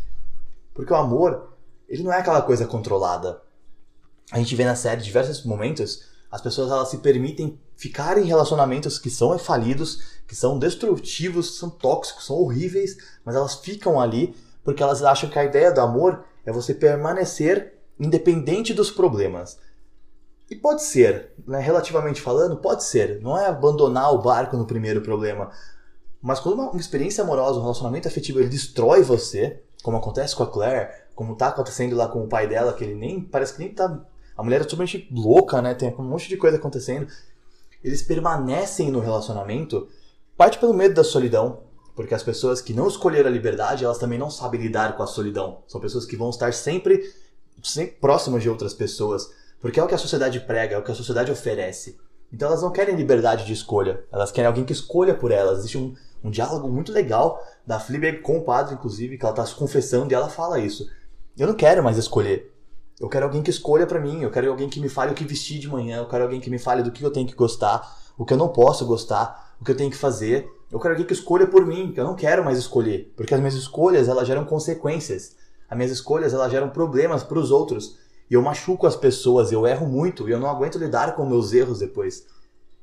Porque o amor, ele não é aquela coisa controlada. A gente vê na série diversos momentos as pessoas elas se permitem ficar em relacionamentos que são falidos, que são destrutivos, são tóxicos, são horríveis, mas elas ficam ali porque elas acham que a ideia do amor é você permanecer independente dos problemas. E pode ser, né, relativamente falando, pode ser. Não é abandonar o barco no primeiro problema. Mas quando uma, uma experiência amorosa, um relacionamento afetivo, ele destrói você, como acontece com a Claire, como tá acontecendo lá com o pai dela, que ele nem parece que nem tá a mulher é totalmente louca, né? Tem um monte de coisa acontecendo. Eles permanecem no relacionamento, parte pelo medo da solidão, porque as pessoas que não escolheram a liberdade, elas também não sabem lidar com a solidão. São pessoas que vão estar sempre, sempre próximas de outras pessoas, porque é o que a sociedade prega, é o que a sociedade oferece. Então elas não querem liberdade de escolha, elas querem alguém que escolha por elas. Existe um, um diálogo muito legal da Fleabag com o padre, inclusive, que ela está se confessando e ela fala isso. Eu não quero mais escolher. Eu quero alguém que escolha para mim, eu quero alguém que me fale o que vestir de manhã, eu quero alguém que me fale do que eu tenho que gostar, o que eu não posso gostar, o que eu tenho que fazer. Eu quero alguém que escolha por mim, que eu não quero mais escolher, porque as minhas escolhas elas geram consequências. As minhas escolhas elas geram problemas para os outros. E eu machuco as pessoas, eu erro muito e eu não aguento lidar com meus erros depois.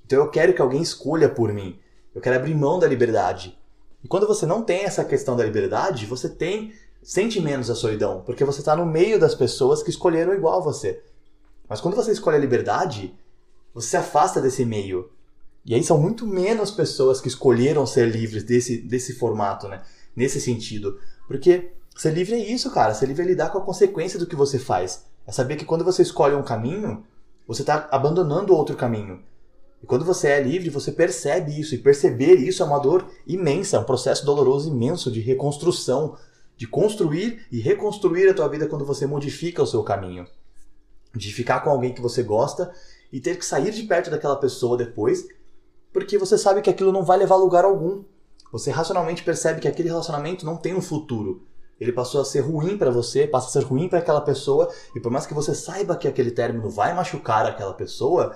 Então eu quero que alguém escolha por mim. Eu quero abrir mão da liberdade. E quando você não tem essa questão da liberdade, você tem sente menos a solidão, porque você está no meio das pessoas que escolheram igual a você. Mas quando você escolhe a liberdade, você se afasta desse meio. E aí são muito menos pessoas que escolheram ser livres desse, desse formato, né? Nesse sentido. Porque ser livre é isso, cara. Ser livre é lidar com a consequência do que você faz. É saber que quando você escolhe um caminho, você está abandonando outro caminho. E quando você é livre, você percebe isso. E perceber isso é uma dor imensa, é um processo doloroso imenso de reconstrução de construir e reconstruir a tua vida quando você modifica o seu caminho. De ficar com alguém que você gosta e ter que sair de perto daquela pessoa depois, porque você sabe que aquilo não vai levar a lugar algum. Você racionalmente percebe que aquele relacionamento não tem um futuro. Ele passou a ser ruim para você, passa a ser ruim para aquela pessoa, e por mais que você saiba que aquele término vai machucar aquela pessoa,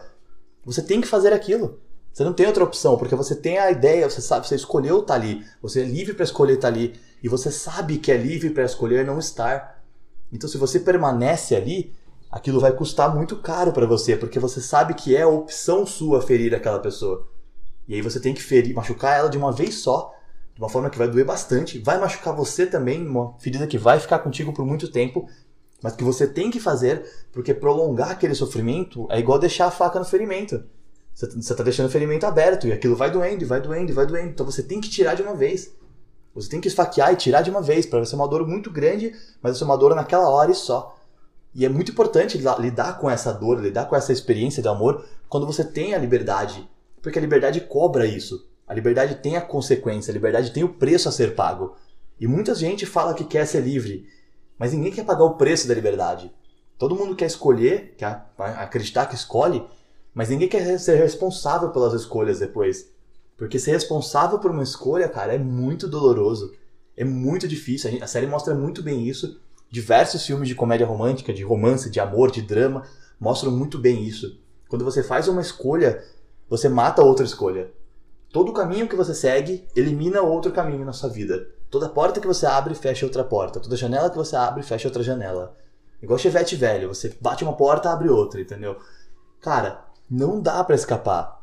você tem que fazer aquilo. Você não tem outra opção, porque você tem a ideia, você sabe, você escolheu estar tá ali, você é livre para escolher estar tá ali, e você sabe que é livre para escolher não estar. Então, se você permanece ali, aquilo vai custar muito caro para você, porque você sabe que é a opção sua ferir aquela pessoa. E aí você tem que ferir, machucar ela de uma vez só, de uma forma que vai doer bastante, vai machucar você também, uma ferida que vai ficar contigo por muito tempo, mas que você tem que fazer, porque prolongar aquele sofrimento é igual deixar a faca no ferimento. Você está deixando o ferimento aberto e aquilo vai doendo, e vai doendo, e vai doendo. Então você tem que tirar de uma vez. Você tem que esfaquear e tirar de uma vez, para ser uma dor muito grande, mas ser uma dor naquela hora e só. E é muito importante lidar com essa dor, lidar com essa experiência de amor quando você tem a liberdade. Porque a liberdade cobra isso. A liberdade tem a consequência, a liberdade tem o preço a ser pago. E muita gente fala que quer ser livre, mas ninguém quer pagar o preço da liberdade. Todo mundo quer escolher, quer acreditar que escolhe, mas ninguém quer ser responsável pelas escolhas depois. Porque ser responsável por uma escolha, cara, é muito doloroso. É muito difícil. A, série mostra muito bem isso. Diversos filmes de comédia romântica, de romance, de amor, de drama, mostram muito bem isso. Quando você faz uma escolha, você mata outra escolha. Todo caminho que você segue elimina outro caminho na sua vida. Toda porta que você abre, fecha outra porta. Toda janela que você abre, fecha outra janela. Igual chevette velho, você bate uma porta, abre outra, entendeu? Cara, não dá para escapar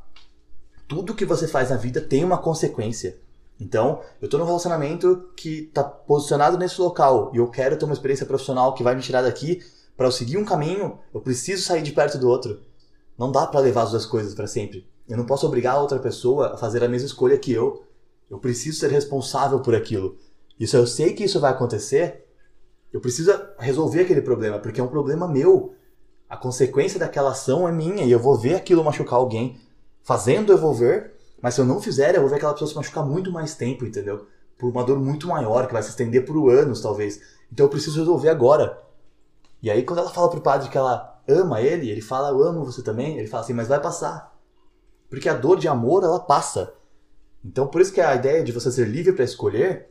tudo que você faz na vida tem uma consequência. Então, eu tô num relacionamento que tá posicionado nesse local e eu quero ter uma experiência profissional que vai me tirar daqui para eu seguir um caminho, eu preciso sair de perto do outro. Não dá para levar as duas coisas para sempre. Eu não posso obrigar a outra pessoa a fazer a mesma escolha que eu. Eu preciso ser responsável por aquilo. Isso eu sei que isso vai acontecer. Eu preciso resolver aquele problema, porque é um problema meu. A consequência daquela ação é minha e eu vou ver aquilo machucar alguém. Fazendo eu vou ver, mas se eu não fizer, eu vou ver aquela pessoa se machucar muito mais tempo, entendeu? Por uma dor muito maior, que vai se estender por anos, talvez. Então eu preciso resolver agora. E aí, quando ela fala pro padre que ela ama ele, ele fala, eu amo você também. Ele fala assim, mas vai passar. Porque a dor de amor, ela passa. Então, por isso que a ideia de você ser livre para escolher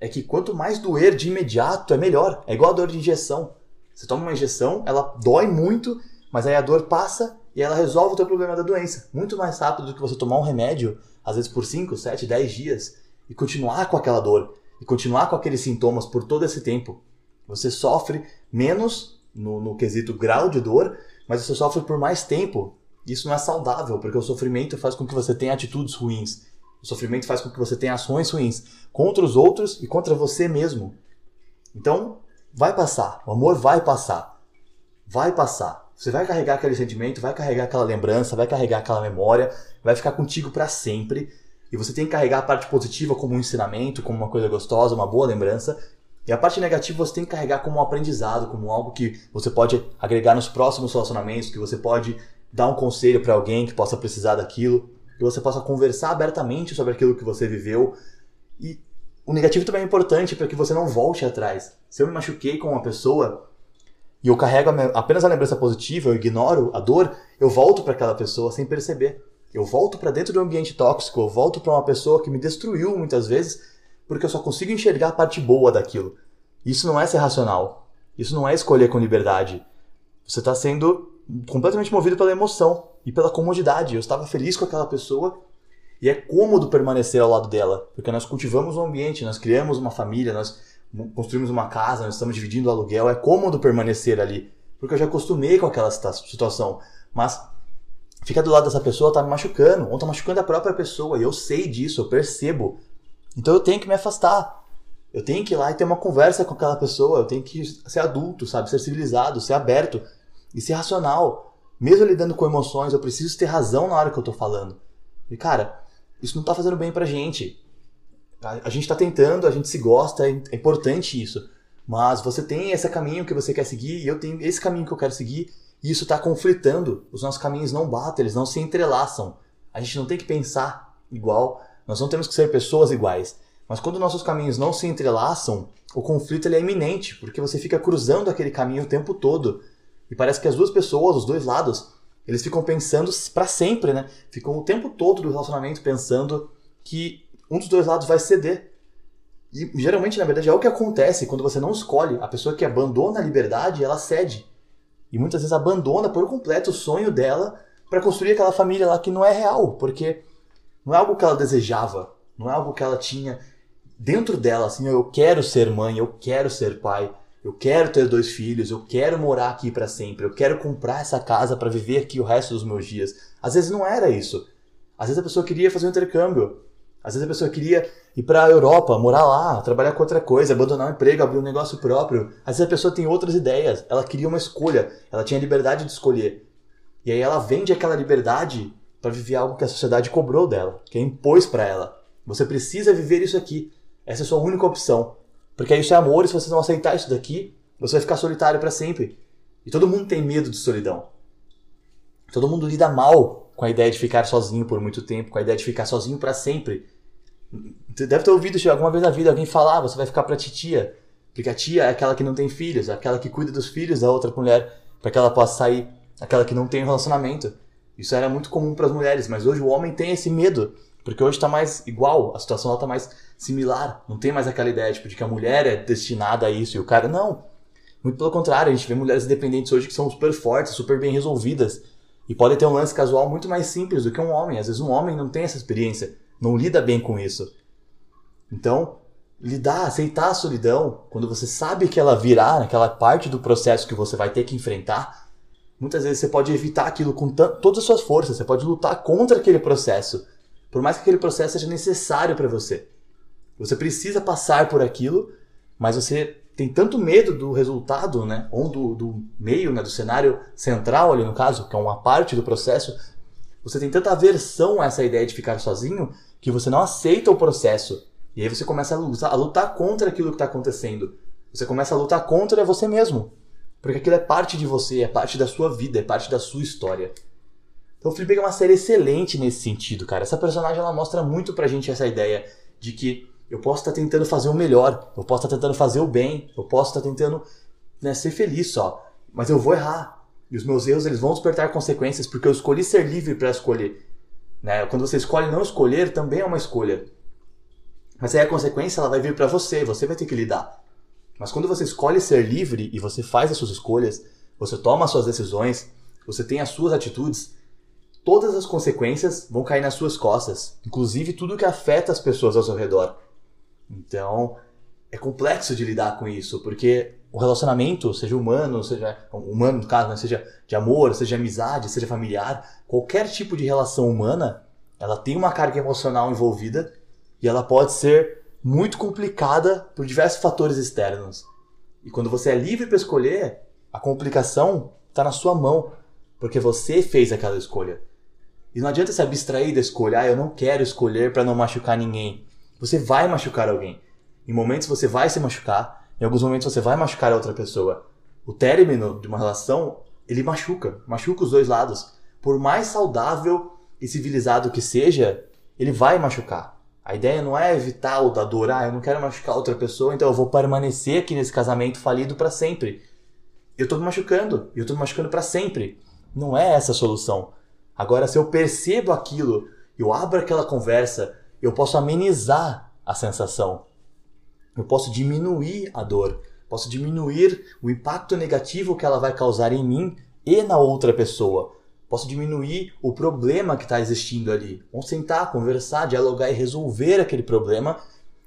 é que quanto mais doer de imediato, é melhor. É igual a dor de injeção. Você toma uma injeção, ela dói muito, mas aí a dor passa e ela resolve o teu problema da doença. Muito mais rápido do que você tomar um remédio, às vezes por 5, 7, 10 dias, e continuar com aquela dor, e continuar com aqueles sintomas por todo esse tempo. Você sofre menos no, no quesito grau de dor, mas você sofre por mais tempo. Isso não é saudável, porque o sofrimento faz com que você tenha atitudes ruins. O sofrimento faz com que você tenha ações ruins contra os outros e contra você mesmo. Então, vai passar. O amor vai passar. Vai passar. Você vai carregar aquele sentimento, vai carregar aquela lembrança, vai carregar aquela memória, vai ficar contigo para sempre. E você tem que carregar a parte positiva como um ensinamento, como uma coisa gostosa, uma boa lembrança. E a parte negativa você tem que carregar como um aprendizado, como algo que você pode agregar nos próximos relacionamentos, que você pode dar um conselho para alguém que possa precisar daquilo que você possa conversar abertamente sobre aquilo que você viveu. E o negativo também é importante para que você não volte atrás. Se eu me machuquei com uma pessoa e eu carrego apenas a lembrança positiva, eu ignoro a dor, eu volto para aquela pessoa sem perceber. Eu volto para dentro de um ambiente tóxico, eu volto para uma pessoa que me destruiu muitas vezes, porque eu só consigo enxergar a parte boa daquilo. Isso não é ser racional. Isso não é escolher com liberdade. Você está sendo completamente movido pela emoção e pela comodidade. Eu estava feliz com aquela pessoa e é cômodo permanecer ao lado dela, porque nós cultivamos um ambiente, nós criamos uma família, nós construímos uma casa, nós estamos dividindo o aluguel, é cômodo permanecer ali, porque eu já acostumei com aquela situação. Mas ficar do lado dessa pessoa está me machucando, ou está machucando a própria pessoa, e eu sei disso, eu percebo. Então eu tenho que me afastar. Eu tenho que ir lá e ter uma conversa com aquela pessoa, eu tenho que ser adulto, sabe, ser civilizado, ser aberto e ser racional. Mesmo lidando com emoções, eu preciso ter razão na hora que eu tô falando. E cara, isso não tá fazendo bem pra gente. A, a gente tá tentando, a gente se gosta, é, é importante isso. Mas você tem esse caminho que você quer seguir e eu tenho esse caminho que eu quero seguir e isso está conflitando. Os nossos caminhos não batem, eles não se entrelaçam. A gente não tem que pensar igual, nós não temos que ser pessoas iguais. Mas quando nossos caminhos não se entrelaçam, o conflito ele é iminente, porque você fica cruzando aquele caminho o tempo todo. E parece que as duas pessoas, os dois lados, eles ficam pensando para sempre, né? Ficam o tempo todo do relacionamento pensando que um dos dois lados vai ceder. E geralmente, na verdade, é o que acontece quando você não escolhe. A pessoa que abandona a liberdade, ela cede. E muitas vezes abandona por completo o sonho dela para construir aquela família lá que não é real, porque não é algo que ela desejava, não é algo que ela tinha dentro dela, assim, eu quero ser mãe, eu quero ser pai. Eu quero ter dois filhos, eu quero morar aqui para sempre, eu quero comprar essa casa para viver aqui o resto dos meus dias. Às vezes não era isso. Às vezes a pessoa queria fazer um intercâmbio. Às vezes a pessoa queria ir para a Europa, morar lá, trabalhar com outra coisa, abandonar o um emprego, abrir um negócio próprio. Às vezes a pessoa tem outras ideias, ela queria uma escolha, ela tinha liberdade de escolher. E aí ela vende aquela liberdade para viver algo que a sociedade cobrou dela, que impôs para ela. Você precisa viver isso aqui. Essa é a sua única opção. Porque isso é amor e se você não aceitar isso daqui, você vai ficar solitário para sempre. E todo mundo tem medo de solidão. Todo mundo lida mal com a ideia de ficar sozinho por muito tempo, com a ideia de ficar sozinho para sempre. Você deve ter ouvido alguma vez na vida alguém falar, ah, você vai ficar pra titia. Porque a tia é aquela que não tem filhos, é aquela que cuida dos filhos da outra mulher, para que ela possa sair, aquela que não tem relacionamento. Isso era muito comum para as mulheres, mas hoje o homem tem esse medo, porque hoje está mais igual, a situação está mais similar. Não tem mais aquela ideia tipo, de que a mulher é destinada a isso e o cara não. Muito pelo contrário, a gente vê mulheres independentes hoje que são super fortes, super bem resolvidas. E podem ter um lance casual muito mais simples do que um homem. Às vezes um homem não tem essa experiência, não lida bem com isso. Então, lidar, aceitar a solidão, quando você sabe que ela virá naquela parte do processo que você vai ter que enfrentar, muitas vezes você pode evitar aquilo com todas as suas forças, você pode lutar contra aquele processo, por mais que aquele processo seja necessário para você. Você precisa passar por aquilo, mas você tem tanto medo do resultado, né? Ou do, do meio, né? Do cenário central ali no caso, que é uma parte do processo. Você tem tanta aversão a essa ideia de ficar sozinho que você não aceita o processo. E aí você começa a lutar, a lutar contra aquilo que está acontecendo. Você começa a lutar contra você mesmo. Porque aquilo é parte de você, é parte da sua vida, é parte da sua história. Então o Fleabag é uma série excelente nesse sentido, cara. Essa personagem ela mostra muito pra gente essa ideia de que eu posso estar tá tentando fazer o melhor, eu posso estar tá tentando fazer o bem, eu posso estar tá tentando né, ser feliz só, mas eu vou errar. E os meus erros eles vão despertar consequências porque eu escolhi ser livre para escolher. Né? Quando você escolhe não escolher, também é uma escolha. Mas aí a consequência ela vai vir para você, você vai ter que lidar. Mas quando você escolhe ser livre e você faz as suas escolhas, você toma as suas decisões, você tem as suas atitudes, todas as consequências vão cair nas suas costas, inclusive tudo que afeta as pessoas ao seu redor. Então, é complexo de lidar com isso, porque o relacionamento, seja humano, seja humano no caso, né, seja de amor, seja de amizade, seja familiar, qualquer tipo de relação humana, ela tem uma carga emocional envolvida e ela pode ser muito complicada por diversos fatores externos. E quando você é livre para escolher, a complicação está na sua mão, porque você fez aquela escolha. E não adianta se abstrair da escolha, ah, eu não quero escolher para não machucar ninguém. Você vai machucar alguém. Em momentos você vai se machucar, em alguns momentos você vai machucar a outra pessoa. O término de uma relação, ele machuca, machuca os dois lados. Por mais saudável e civilizado que seja, ele vai machucar. A ideia não é evitar o da dor, ah, eu não quero machucar outra pessoa, então eu vou permanecer aqui nesse casamento falido para sempre. Eu tô me machucando, eu tô me machucando para sempre. Não é essa a solução. Agora, se eu percebo aquilo, eu abro aquela conversa, eu posso amenizar a sensação. Eu posso diminuir a dor, posso diminuir o impacto negativo que ela vai causar em mim e na outra pessoa posso diminuir o problema que está existindo ali. Vamos sentar, conversar, dialogar e resolver aquele problema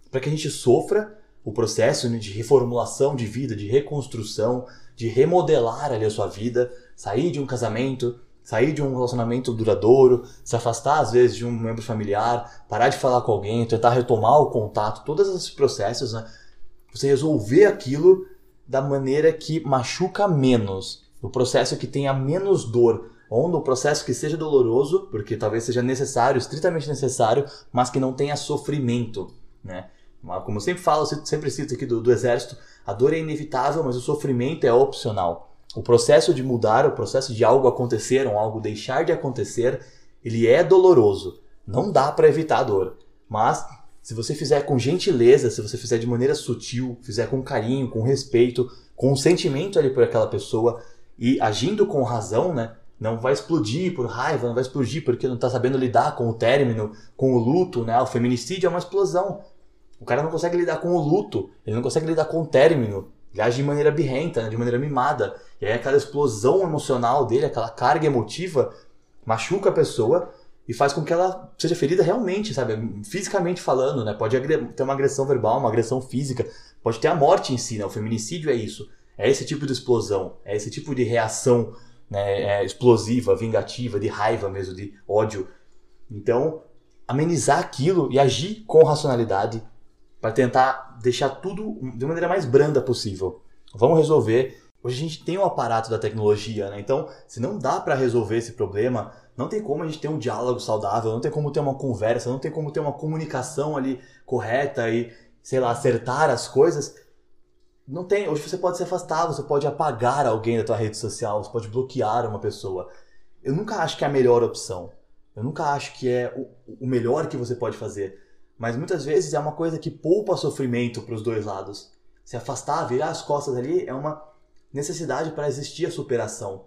para que a gente sofra o processo né, de reformulação de vida, de reconstrução, de remodelar ali a sua vida, sair de um casamento, sair de um relacionamento duradouro, se afastar às vezes de um membro familiar, parar de falar com alguém, tentar retomar o contato, todos esses processos, né? Você resolver aquilo da maneira que machuca menos, o processo que tenha menos dor, ou no processo que seja doloroso, porque talvez seja necessário, estritamente necessário, mas que não tenha sofrimento, né? Como eu sempre falo, sempre cito aqui do, do exército, a dor é inevitável, mas o sofrimento é opcional. O processo de mudar, o processo de algo acontecer, ou algo deixar de acontecer, ele é doloroso. Não dá para evitar a dor. Mas se você fizer com gentileza, se você fizer de maneira sutil, fizer com carinho, com respeito, com um sentimento ali por aquela pessoa e agindo com razão, né? não vai explodir por raiva, não vai explodir porque não está sabendo lidar com o término, com o luto, né? O feminicídio é uma explosão. O cara não consegue lidar com o luto, ele não consegue lidar com o término. Ele age de maneira birrenta, né? de maneira mimada. E aí aquela explosão emocional dele, aquela carga emotiva, machuca a pessoa e faz com que ela seja ferida realmente, sabe? Fisicamente falando, né? Pode ter uma agressão verbal, uma agressão física, pode ter a morte em si, né? O feminicídio é isso. É esse tipo de explosão, é esse tipo de reação né, é, explosiva, vingativa, de raiva mesmo, de ódio. Então, amenizar aquilo e agir com racionalidade para tentar deixar tudo de maneira mais branda possível. Vamos resolver. Hoje a gente tem o um aparato da tecnologia, né? Então, se não dá para resolver esse problema, não tem como a gente ter um diálogo saudável, não tem como ter uma conversa, não tem como ter uma comunicação ali correta e, sei lá, acertar as coisas não tem. Hoje você pode se afastar, você pode apagar alguém da tua rede social, você pode bloquear uma pessoa. Eu nunca acho que é a melhor opção. Eu nunca acho que é o, o melhor que você pode fazer. Mas muitas vezes é uma coisa que poupa sofrimento para os dois lados. Se afastar, virar as costas ali é uma necessidade para existir a superação.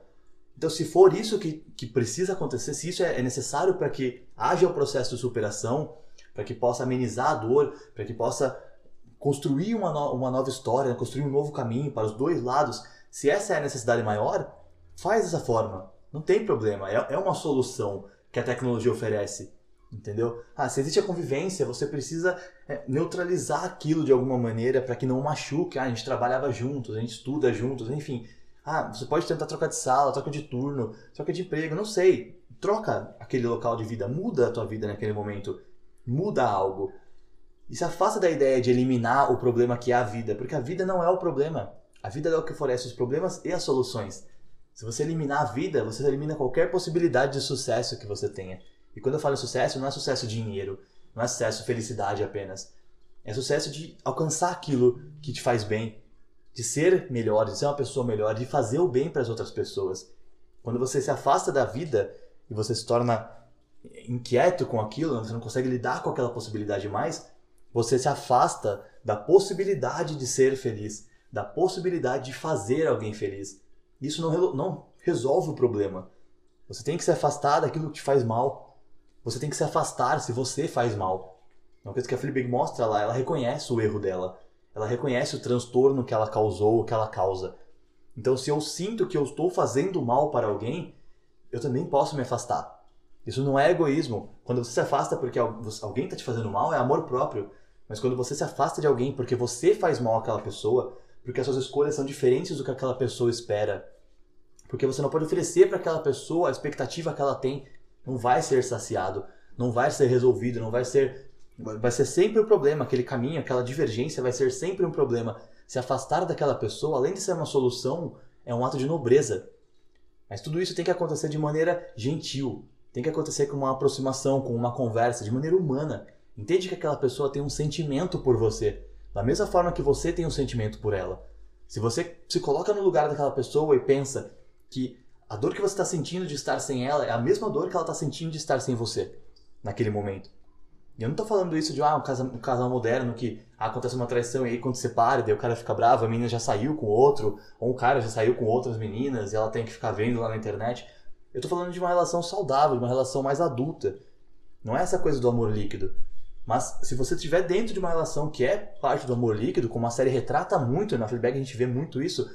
Então, se for isso que, que precisa acontecer, se isso é, é necessário para que haja o processo de superação, para que possa amenizar a dor, para que possa construir uma, no, uma nova história, construir um novo caminho para os dois lados, se essa é a necessidade maior, faz dessa forma. Não tem problema. É, é uma solução que a tecnologia oferece. Entendeu? Ah, se existe a convivência, você precisa é, neutralizar aquilo de alguma maneira para que não machuque. Ah, a gente trabalhava juntos, a gente estuda juntos, enfim. Ah, você pode tentar trocar de sala, troca de turno, troca de emprego, não sei. Troca aquele local de vida, muda a tua vida naquele momento, muda algo. E se afasta da ideia de eliminar o problema que é a vida, porque a vida não é o problema. A vida é o que oferece os problemas e as soluções. Se você eliminar a vida, você elimina qualquer possibilidade de sucesso que você tenha. E quando eu falo sucesso, não é sucesso dinheiro, não é sucesso felicidade apenas. É sucesso de alcançar aquilo que te faz bem, de ser melhor, de ser uma pessoa melhor, de fazer o bem para as outras pessoas. Quando você se afasta da vida e você se torna inquieto com aquilo, você não consegue lidar com aquela possibilidade mais, você se afasta da possibilidade de ser feliz, da possibilidade de fazer alguém feliz. Isso não, não resolve o problema. Você tem que se afastar daquilo que te faz mal. Você tem que se afastar se você faz mal. É uma coisa que a Fleabag mostra lá, ela reconhece o erro dela. Ela reconhece o transtorno que ela causou, o que ela causa. Então, se eu sinto que eu estou fazendo mal para alguém, eu também posso me afastar. Isso não é egoísmo. Quando você se afasta porque alguém está te fazendo mal, é amor próprio. Mas quando você se afasta de alguém porque você faz mal àquela pessoa, porque as suas escolhas são diferentes do que aquela pessoa espera, porque você não pode oferecer para aquela pessoa a expectativa que ela tem, não vai ser saciado, não vai ser resolvido, não vai ser vai ser sempre um problema, aquele caminho, aquela divergência vai ser sempre um problema. Se afastar daquela pessoa, além de ser uma solução, é um ato de nobreza. Mas tudo isso tem que acontecer de maneira gentil, tem que acontecer com uma aproximação, com uma conversa, de maneira humana. Entende que aquela pessoa tem um sentimento por você, da mesma forma que você tem um sentimento por ela. Se você se coloca no lugar daquela pessoa e pensa que a dor que você está sentindo de estar sem ela é a mesma dor que ela está sentindo de estar sem você, naquele momento. E eu não estou falando isso de ah, um, casal, um casal moderno que ah, acontece uma traição e aí quando separa, daí o cara fica bravo, a menina já saiu com outro, ou um cara já saiu com outras meninas e ela tem que ficar vendo lá na internet. Eu estou falando de uma relação saudável, de uma relação mais adulta. Não é essa coisa do amor líquido. Mas se você estiver dentro de uma relação que é parte do amor líquido, como a série retrata muito, na Fleabag a gente vê muito isso,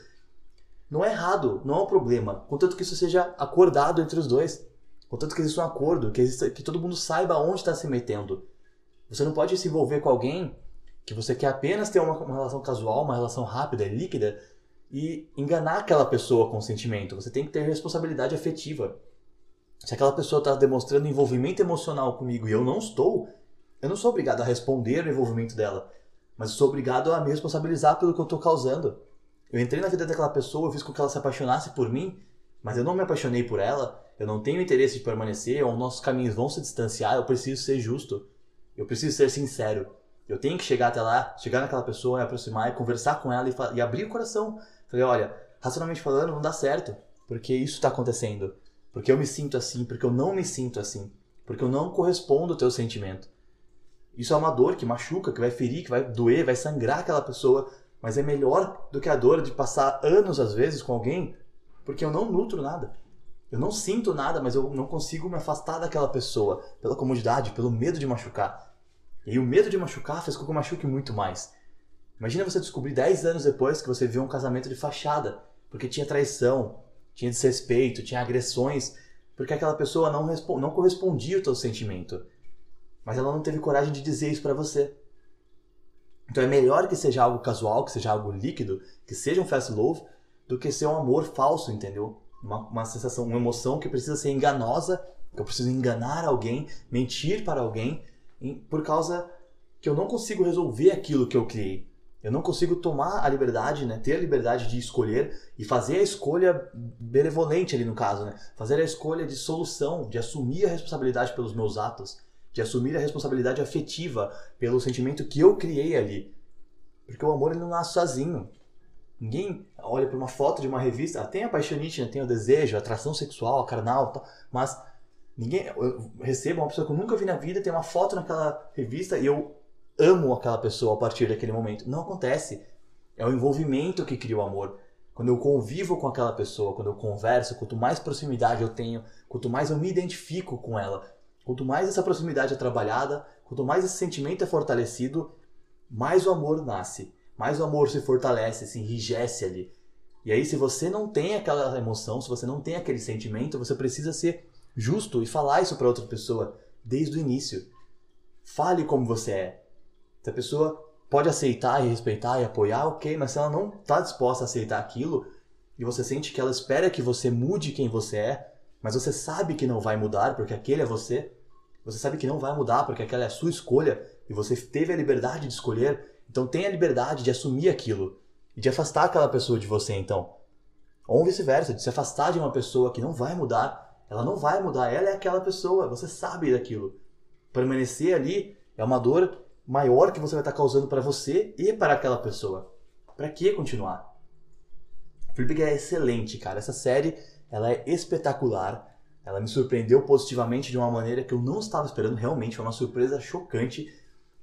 não é errado, não é um problema, contanto que isso seja acordado entre os dois. Contanto que exista um acordo, que, exista, que todo mundo saiba onde está se metendo. Você não pode se envolver com alguém que você quer apenas ter uma, uma relação casual, uma relação rápida e líquida e enganar aquela pessoa com sentimento. Você tem que ter responsabilidade afetiva. Se aquela pessoa está demonstrando envolvimento emocional comigo e eu não estou, eu não sou obrigado a responder o envolvimento dela, mas sou obrigado a me responsabilizar pelo que eu estou causando. Eu entrei na vida daquela pessoa, eu fiz com que ela se apaixonasse por mim, mas eu não me apaixonei por ela, eu não tenho interesse de permanecer, ou nossos caminhos vão se distanciar, eu preciso ser justo. Eu preciso ser sincero. Eu tenho que chegar até lá, chegar naquela pessoa, me aproximar e conversar com ela e, e abrir o coração. Falei, olha, racionalmente falando, não dá certo, porque isso está acontecendo. Porque eu me sinto assim, porque eu não me sinto assim. Porque eu não correspondo ao teu sentimento. Isso é uma dor que machuca, que vai ferir, que vai doer, vai sangrar aquela pessoa. Mas é melhor do que a dor de passar anos, às vezes, com alguém, porque eu não nutro nada. Eu não sinto nada, mas eu não consigo me afastar daquela pessoa pela comodidade, pelo medo de machucar. E o medo de machucar fez com que eu machuque muito mais. Imagina você descobrir 10 anos depois que você viu um casamento de fachada, porque tinha traição, tinha desrespeito, tinha agressões, porque aquela pessoa não, não correspondia ao teu sentimento. Mas ela não teve coragem de dizer isso para você. Então é melhor que seja algo casual, que seja algo líquido, que seja um fast love, do que ser um amor falso, entendeu? uma, uma sensação, uma emoção que precisa ser enganosa, que eu preciso enganar alguém, mentir para alguém, por causa que eu não consigo resolver aquilo que eu criei. Eu não consigo tomar a liberdade, né, ter a liberdade de escolher e fazer a escolha benevolente ali no caso, né, fazer a escolha de solução, de assumir a responsabilidade pelos meus atos, de assumir a responsabilidade afetiva pelo sentimento que eu criei ali. Porque o amor ele não nasce sozinho. Ninguém olha para uma foto de uma revista, ah, tem a paixonite, né? tem o desejo, a atração sexual, a carnal, tal, mas ninguém. Eu recebo uma pessoa que eu nunca vi na vida, tem uma foto naquela revista e eu amo aquela pessoa a partir daquele momento. Não acontece. É o envolvimento que cria o amor. Quando eu convivo com aquela pessoa, quando eu converso, quanto mais proximidade eu tenho, quanto mais eu me identifico com ela, quanto mais essa proximidade é trabalhada, quanto mais esse sentimento é fortalecido, mais o amor nasce mais o amor se fortalece, se enrijece ali. E aí, se você não tem aquela emoção, se você não tem aquele sentimento, você precisa ser justo e falar isso para outra pessoa desde o início. Fale como você é. Se a pessoa pode aceitar e respeitar e apoiar, ok, mas se ela não está disposta a aceitar aquilo e você sente que ela espera que você mude quem você é, mas você sabe que não vai mudar porque aquele é você, você sabe que não vai mudar porque aquela é a sua escolha, e você teve a liberdade de escolher, então tenha a liberdade de assumir aquilo e de afastar aquela pessoa de você, então. Ou vice-versa, de se afastar de uma pessoa que não vai mudar. Ela não vai mudar, ela é aquela pessoa, você sabe daquilo. Permanecer ali é uma dor maior que você vai estar causando para você e para aquela pessoa. Para que continuar? Fleabag é excelente, cara. Essa série, ela é espetacular. Ela me surpreendeu positivamente de uma maneira que eu não estava esperando. Realmente foi uma surpresa chocante,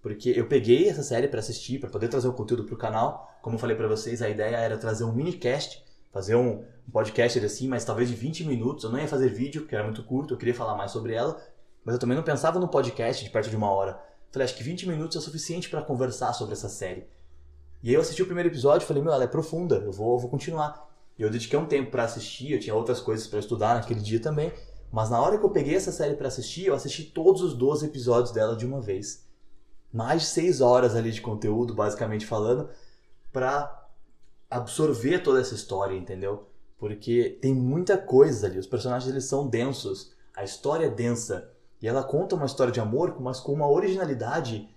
porque eu peguei essa série para assistir, para poder trazer o conteúdo para o canal. Como eu falei para vocês, a ideia era trazer um minicast, fazer um, um podcast assim, mas talvez de 20 minutos. Eu não ia fazer vídeo, porque era muito curto, eu queria falar mais sobre ela, mas eu também não pensava no podcast de perto de uma hora. Falei, acho que 20 minutos é suficiente para conversar sobre essa série. E aí eu assisti o primeiro episódio e falei, meu, ela é profunda, eu vou, eu vou continuar. E eu dediquei um tempo para assistir, eu tinha outras coisas para estudar naquele dia também. Mas na hora que eu peguei essa série para assistir, eu assisti todos os 12 episódios dela de uma vez. Mais de 6 horas ali de conteúdo, basicamente falando, para absorver toda essa história, entendeu? Porque tem muita coisa ali, os personagens eles são densos, a história é densa. E ela conta uma história de amor, mas com uma originalidade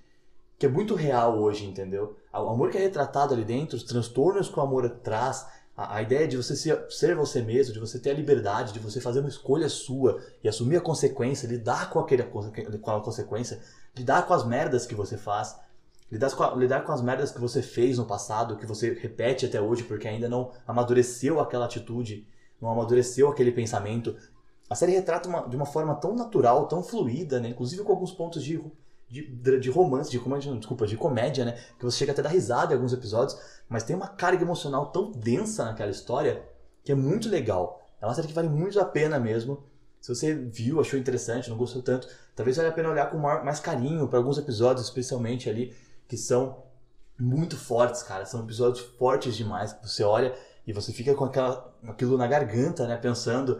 que é muito real hoje, entendeu? O amor que é retratado ali dentro, os transtornos que o amor traz, a, a ideia de você ser, ser, você mesmo, de você ter a liberdade, de você fazer uma escolha sua e assumir a consequência, lidar com, aquele, com a consequência, lidar com as merdas que você faz, lidar com, a, lidar com as merdas que você fez no passado, que você repete até hoje porque ainda não amadureceu aquela atitude, não amadureceu aquele pensamento. A série retrata uma, de uma forma tão natural, tão fluida, né? inclusive com alguns pontos de de, de romance, de comédia, desculpa, de comédia, né? Que você chega até a dar risada em alguns episódios, mas tem uma carga emocional tão densa naquela história que é muito legal. É uma série que vale muito a pena mesmo. Se você viu, achou interessante, não gostou tanto, talvez valha a pena olhar com mais carinho para alguns episódios, especialmente ali, que são muito fortes, cara. São episódios fortes demais que você olha e você fica com aquela, aquilo na garganta, né? Pensando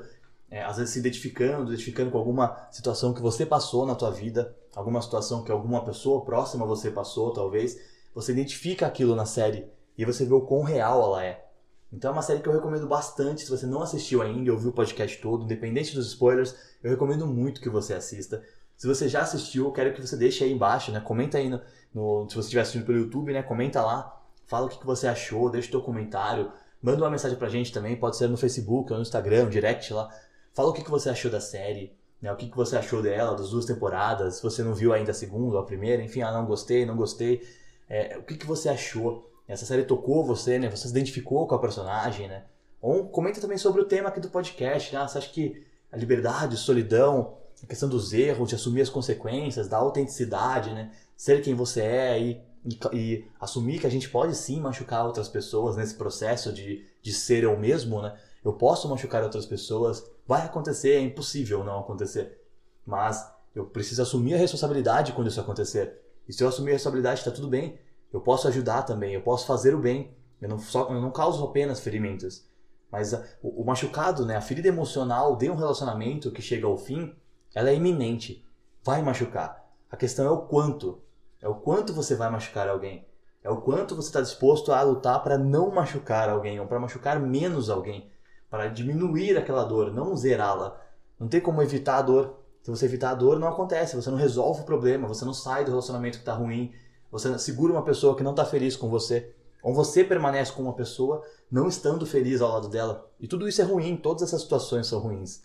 é, às vezes se identificando, identificando com alguma situação que você passou na tua vida, alguma situação que alguma pessoa próxima a você passou, talvez, você identifica aquilo na série e você vê o quão real ela é. Então é uma série que eu recomendo bastante, se você não assistiu ainda, ouviu o podcast todo, independente dos spoilers, eu recomendo muito que você assista. Se você já assistiu, eu quero que você deixe aí embaixo, né? Comenta aí no, no se você estiver assistindo pelo YouTube, né? Comenta lá, fala o que, que você achou, deixa o teu comentário, manda uma mensagem pra gente também, pode ser no Facebook ou no Instagram, no direct lá. Fala o que, que você achou da série, né? o que, que você achou dela, das duas temporadas, se você não viu ainda a segunda ou a primeira, enfim, ah, não gostei, não gostei. É, o que, que você achou? Essa série tocou você, né? Você se identificou com a personagem, né? Ou comenta também sobre o tema aqui do podcast, né? Você acha que a liberdade, solidão, a questão dos erros, de assumir as consequências, da autenticidade, né? Ser quem você é e, e, e assumir que a gente pode sim machucar outras pessoas nesse processo de, de ser eu mesmo, né? Eu posso machucar outras pessoas, vai acontecer, é impossível não acontecer. Mas eu preciso assumir a responsabilidade quando isso acontecer. E se eu assumir a responsabilidade, está tudo bem. Eu posso ajudar também, eu posso fazer o bem. Eu não, só, eu não causo apenas ferimentos. Mas a, o, o, machucado, né, a ferida emocional de um relacionamento que chega ao fim, ela é iminente. Vai machucar. A questão é o quanto. É o quanto você vai machucar alguém. É o quanto você está disposto a lutar para não machucar alguém ou para machucar menos alguém para diminuir aquela dor, não zerá-la. Não tem como evitar a dor. Se você evitar a dor, não acontece, você não resolve o problema, você não sai do relacionamento que está ruim, você segura uma pessoa que não está feliz com você, ou você permanece com uma pessoa não estando feliz ao lado dela. E tudo isso é ruim, todas essas situações são ruins.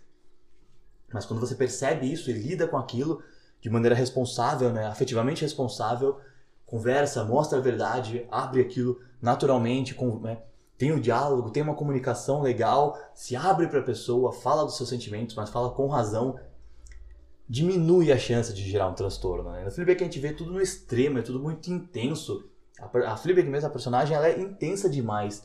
Mas quando você percebe isso e lida com aquilo de maneira responsável, né, afetivamente responsável, conversa, mostra a verdade, abre aquilo naturalmente, com, né, tem o um diálogo, tem uma comunicação legal, se abre para a pessoa, fala dos seus sentimentos, mas fala com razão, diminui a chance de gerar um transtorno. Né? No a gente vê tudo no extremo, é tudo muito intenso. A, a Fleabag mesmo, a personagem, ela é intensa demais.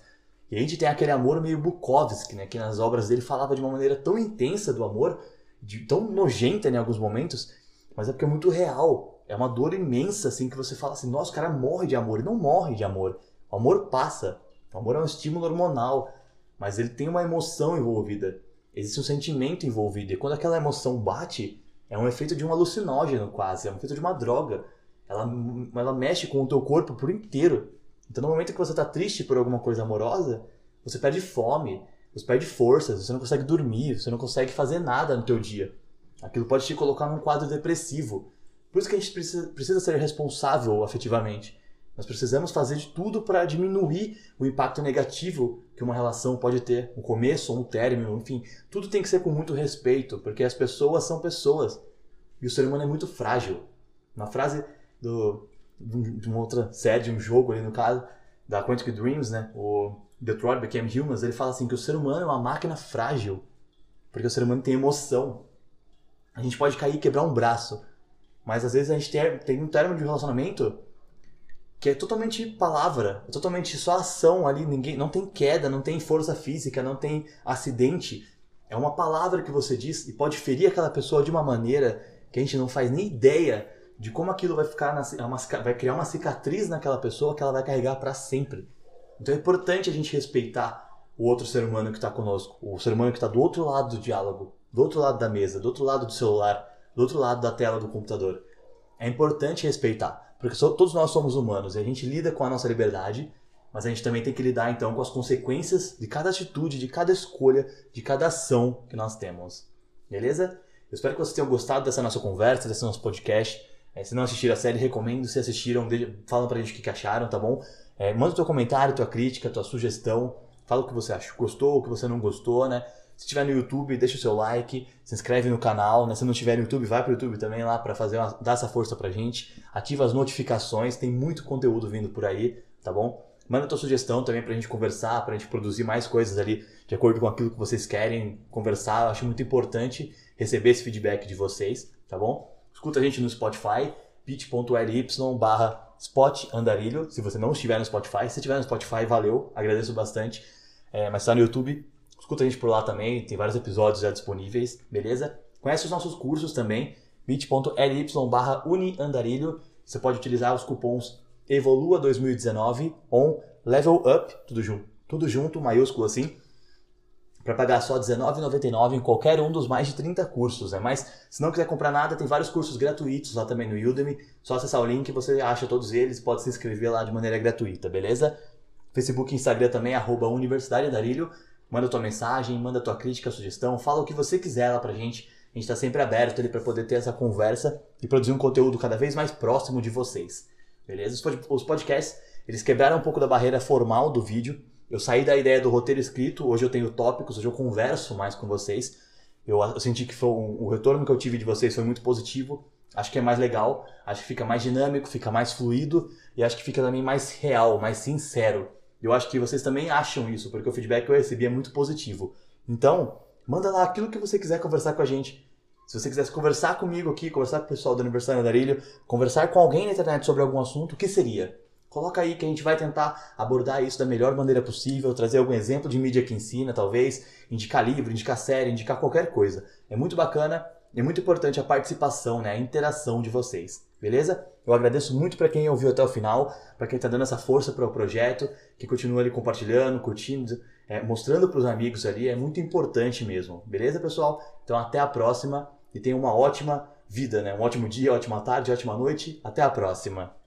E a gente tem aquele amor meio Bukowski, né? que nas obras dele falava de uma maneira tão intensa do amor, de, tão nojenta em alguns momentos, mas é porque é muito real. É uma dor imensa, assim, que você fala assim, nossa, o cara morre de amor. Ele não morre de amor. O amor passa. O amor é um estímulo hormonal, mas ele tem uma emoção envolvida. Existe um sentimento envolvido. E quando aquela emoção bate, é um efeito de um alucinógeno quase, é um efeito de uma droga. Ela, ela mexe com o teu corpo por inteiro. Então no momento que você está triste por alguma coisa amorosa, você perde fome, você perde forças, você não consegue dormir, você não consegue fazer nada no teu dia. Aquilo pode te colocar num quadro depressivo. Por isso que a gente precisa, precisa ser responsável afetivamente. Nós precisamos fazer de tudo para diminuir o impacto negativo que uma relação pode ter, um começo ou um término, enfim, tudo tem que ser com muito respeito, porque as pessoas são pessoas e o ser humano é muito frágil. Uma frase do, de uma outra série, de um jogo ali no caso, da Quantic Dreams, né? O Detroit Became Humans, ele fala assim que o ser humano é uma máquina frágil, porque o ser humano tem emoção. A gente pode cair e quebrar um braço, mas às vezes a gente tem, tem um término de relacionamento que é totalmente palavra, é totalmente só ação ali, ninguém não tem queda, não tem força física, não tem acidente. É uma palavra que você diz e pode ferir aquela pessoa de uma maneira que a gente não faz nem ideia de como aquilo vai ficar na, é vai criar uma cicatriz naquela pessoa que ela vai carregar para sempre. Então é importante a gente respeitar o outro ser humano que está conosco, o ser humano que está do outro lado do diálogo, do outro lado da mesa, do outro lado do celular, do outro lado da tela do computador. É importante respeitar. Porque todos nós somos humanos e a gente lida com a nossa liberdade, mas a gente também tem que lidar então com as consequências de cada atitude, de cada escolha, de cada ação que nós temos. Beleza? Eu espero que vocês tenham gostado dessa nossa conversa, desse nosso podcast. É, se não assistiram a série, recomendo. Se assistiram, fala pra gente o que acharam, tá bom? É, manda teu comentário, tua crítica, tua sugestão. Fala o que você achou, gostou, o que você não gostou, né? Se estiver no YouTube, deixa o seu like, se inscreve no canal, né? Se não estiver no YouTube, vai para o YouTube também lá para fazer uma, dar essa força pra gente. Ativa as notificações, tem muito conteúdo vindo por aí, tá bom? Manda tua sugestão também pra gente conversar, pra gente produzir mais coisas ali de acordo com aquilo que vocês querem conversar. Eu acho muito importante receber esse feedback de vocês, tá bom? Escuta a gente no Spotify, bit.ly barra spot andarilho, se você não estiver no Spotify. Se estiver no Spotify, valeu, agradeço bastante. É, mas está no YouTube, Escuta a gente por lá também, tem vários episódios já disponíveis, beleza? Conhece os nossos cursos também, bit.ly barra uniandarilho. Você pode utilizar os cupons Evolua 2019 on Level Up, tudo junto, tudo junto, maiúsculo assim, para pagar só R$19,99 em qualquer um dos mais de 30 cursos. Né? Mas se não quiser comprar nada, tem vários cursos gratuitos lá também no Udemy. Só acessar o link, você acha todos eles, pode se inscrever lá de maneira gratuita, beleza? Facebook e Instagram também, arroba Universidade Darilho. Manda tua mensagem, manda tua crítica, sugestão, fala o que você quiser lá pra gente. A gente está sempre aberto ali para poder ter essa conversa e produzir um conteúdo cada vez mais próximo de vocês. Beleza? Os podcasts, eles quebraram um pouco da barreira formal do vídeo. Eu saí da ideia do roteiro escrito, hoje eu tenho tópicos, hoje eu converso mais com vocês. Eu, eu senti que foi um, o retorno que eu tive de vocês foi muito positivo. Acho que é mais legal, acho que fica mais dinâmico, fica mais fluido e acho que fica também mais real, mais sincero. Eu acho que vocês também acham isso, porque o feedback que eu recebi é muito positivo. Então, manda lá aquilo que você quiser conversar com a gente. Se você quisesse conversar comigo aqui, conversar com o pessoal do Aniversário da Arilho, conversar com alguém na internet sobre algum assunto, o que seria? Coloca aí que a gente vai tentar abordar isso da melhor maneira possível, trazer algum exemplo de mídia que ensina, talvez, indicar livro, indicar série, indicar qualquer coisa. É muito bacana é muito importante a participação, né, a interação de vocês, beleza? Eu agradeço muito para quem ouviu até o final, para quem está dando essa força para o projeto, que continua ali compartilhando, curtindo, é, mostrando para os amigos ali, é muito importante mesmo, beleza, pessoal? Então até a próxima e tenha uma ótima vida, né? Um ótimo dia, ótima tarde, ótima noite. Até a próxima.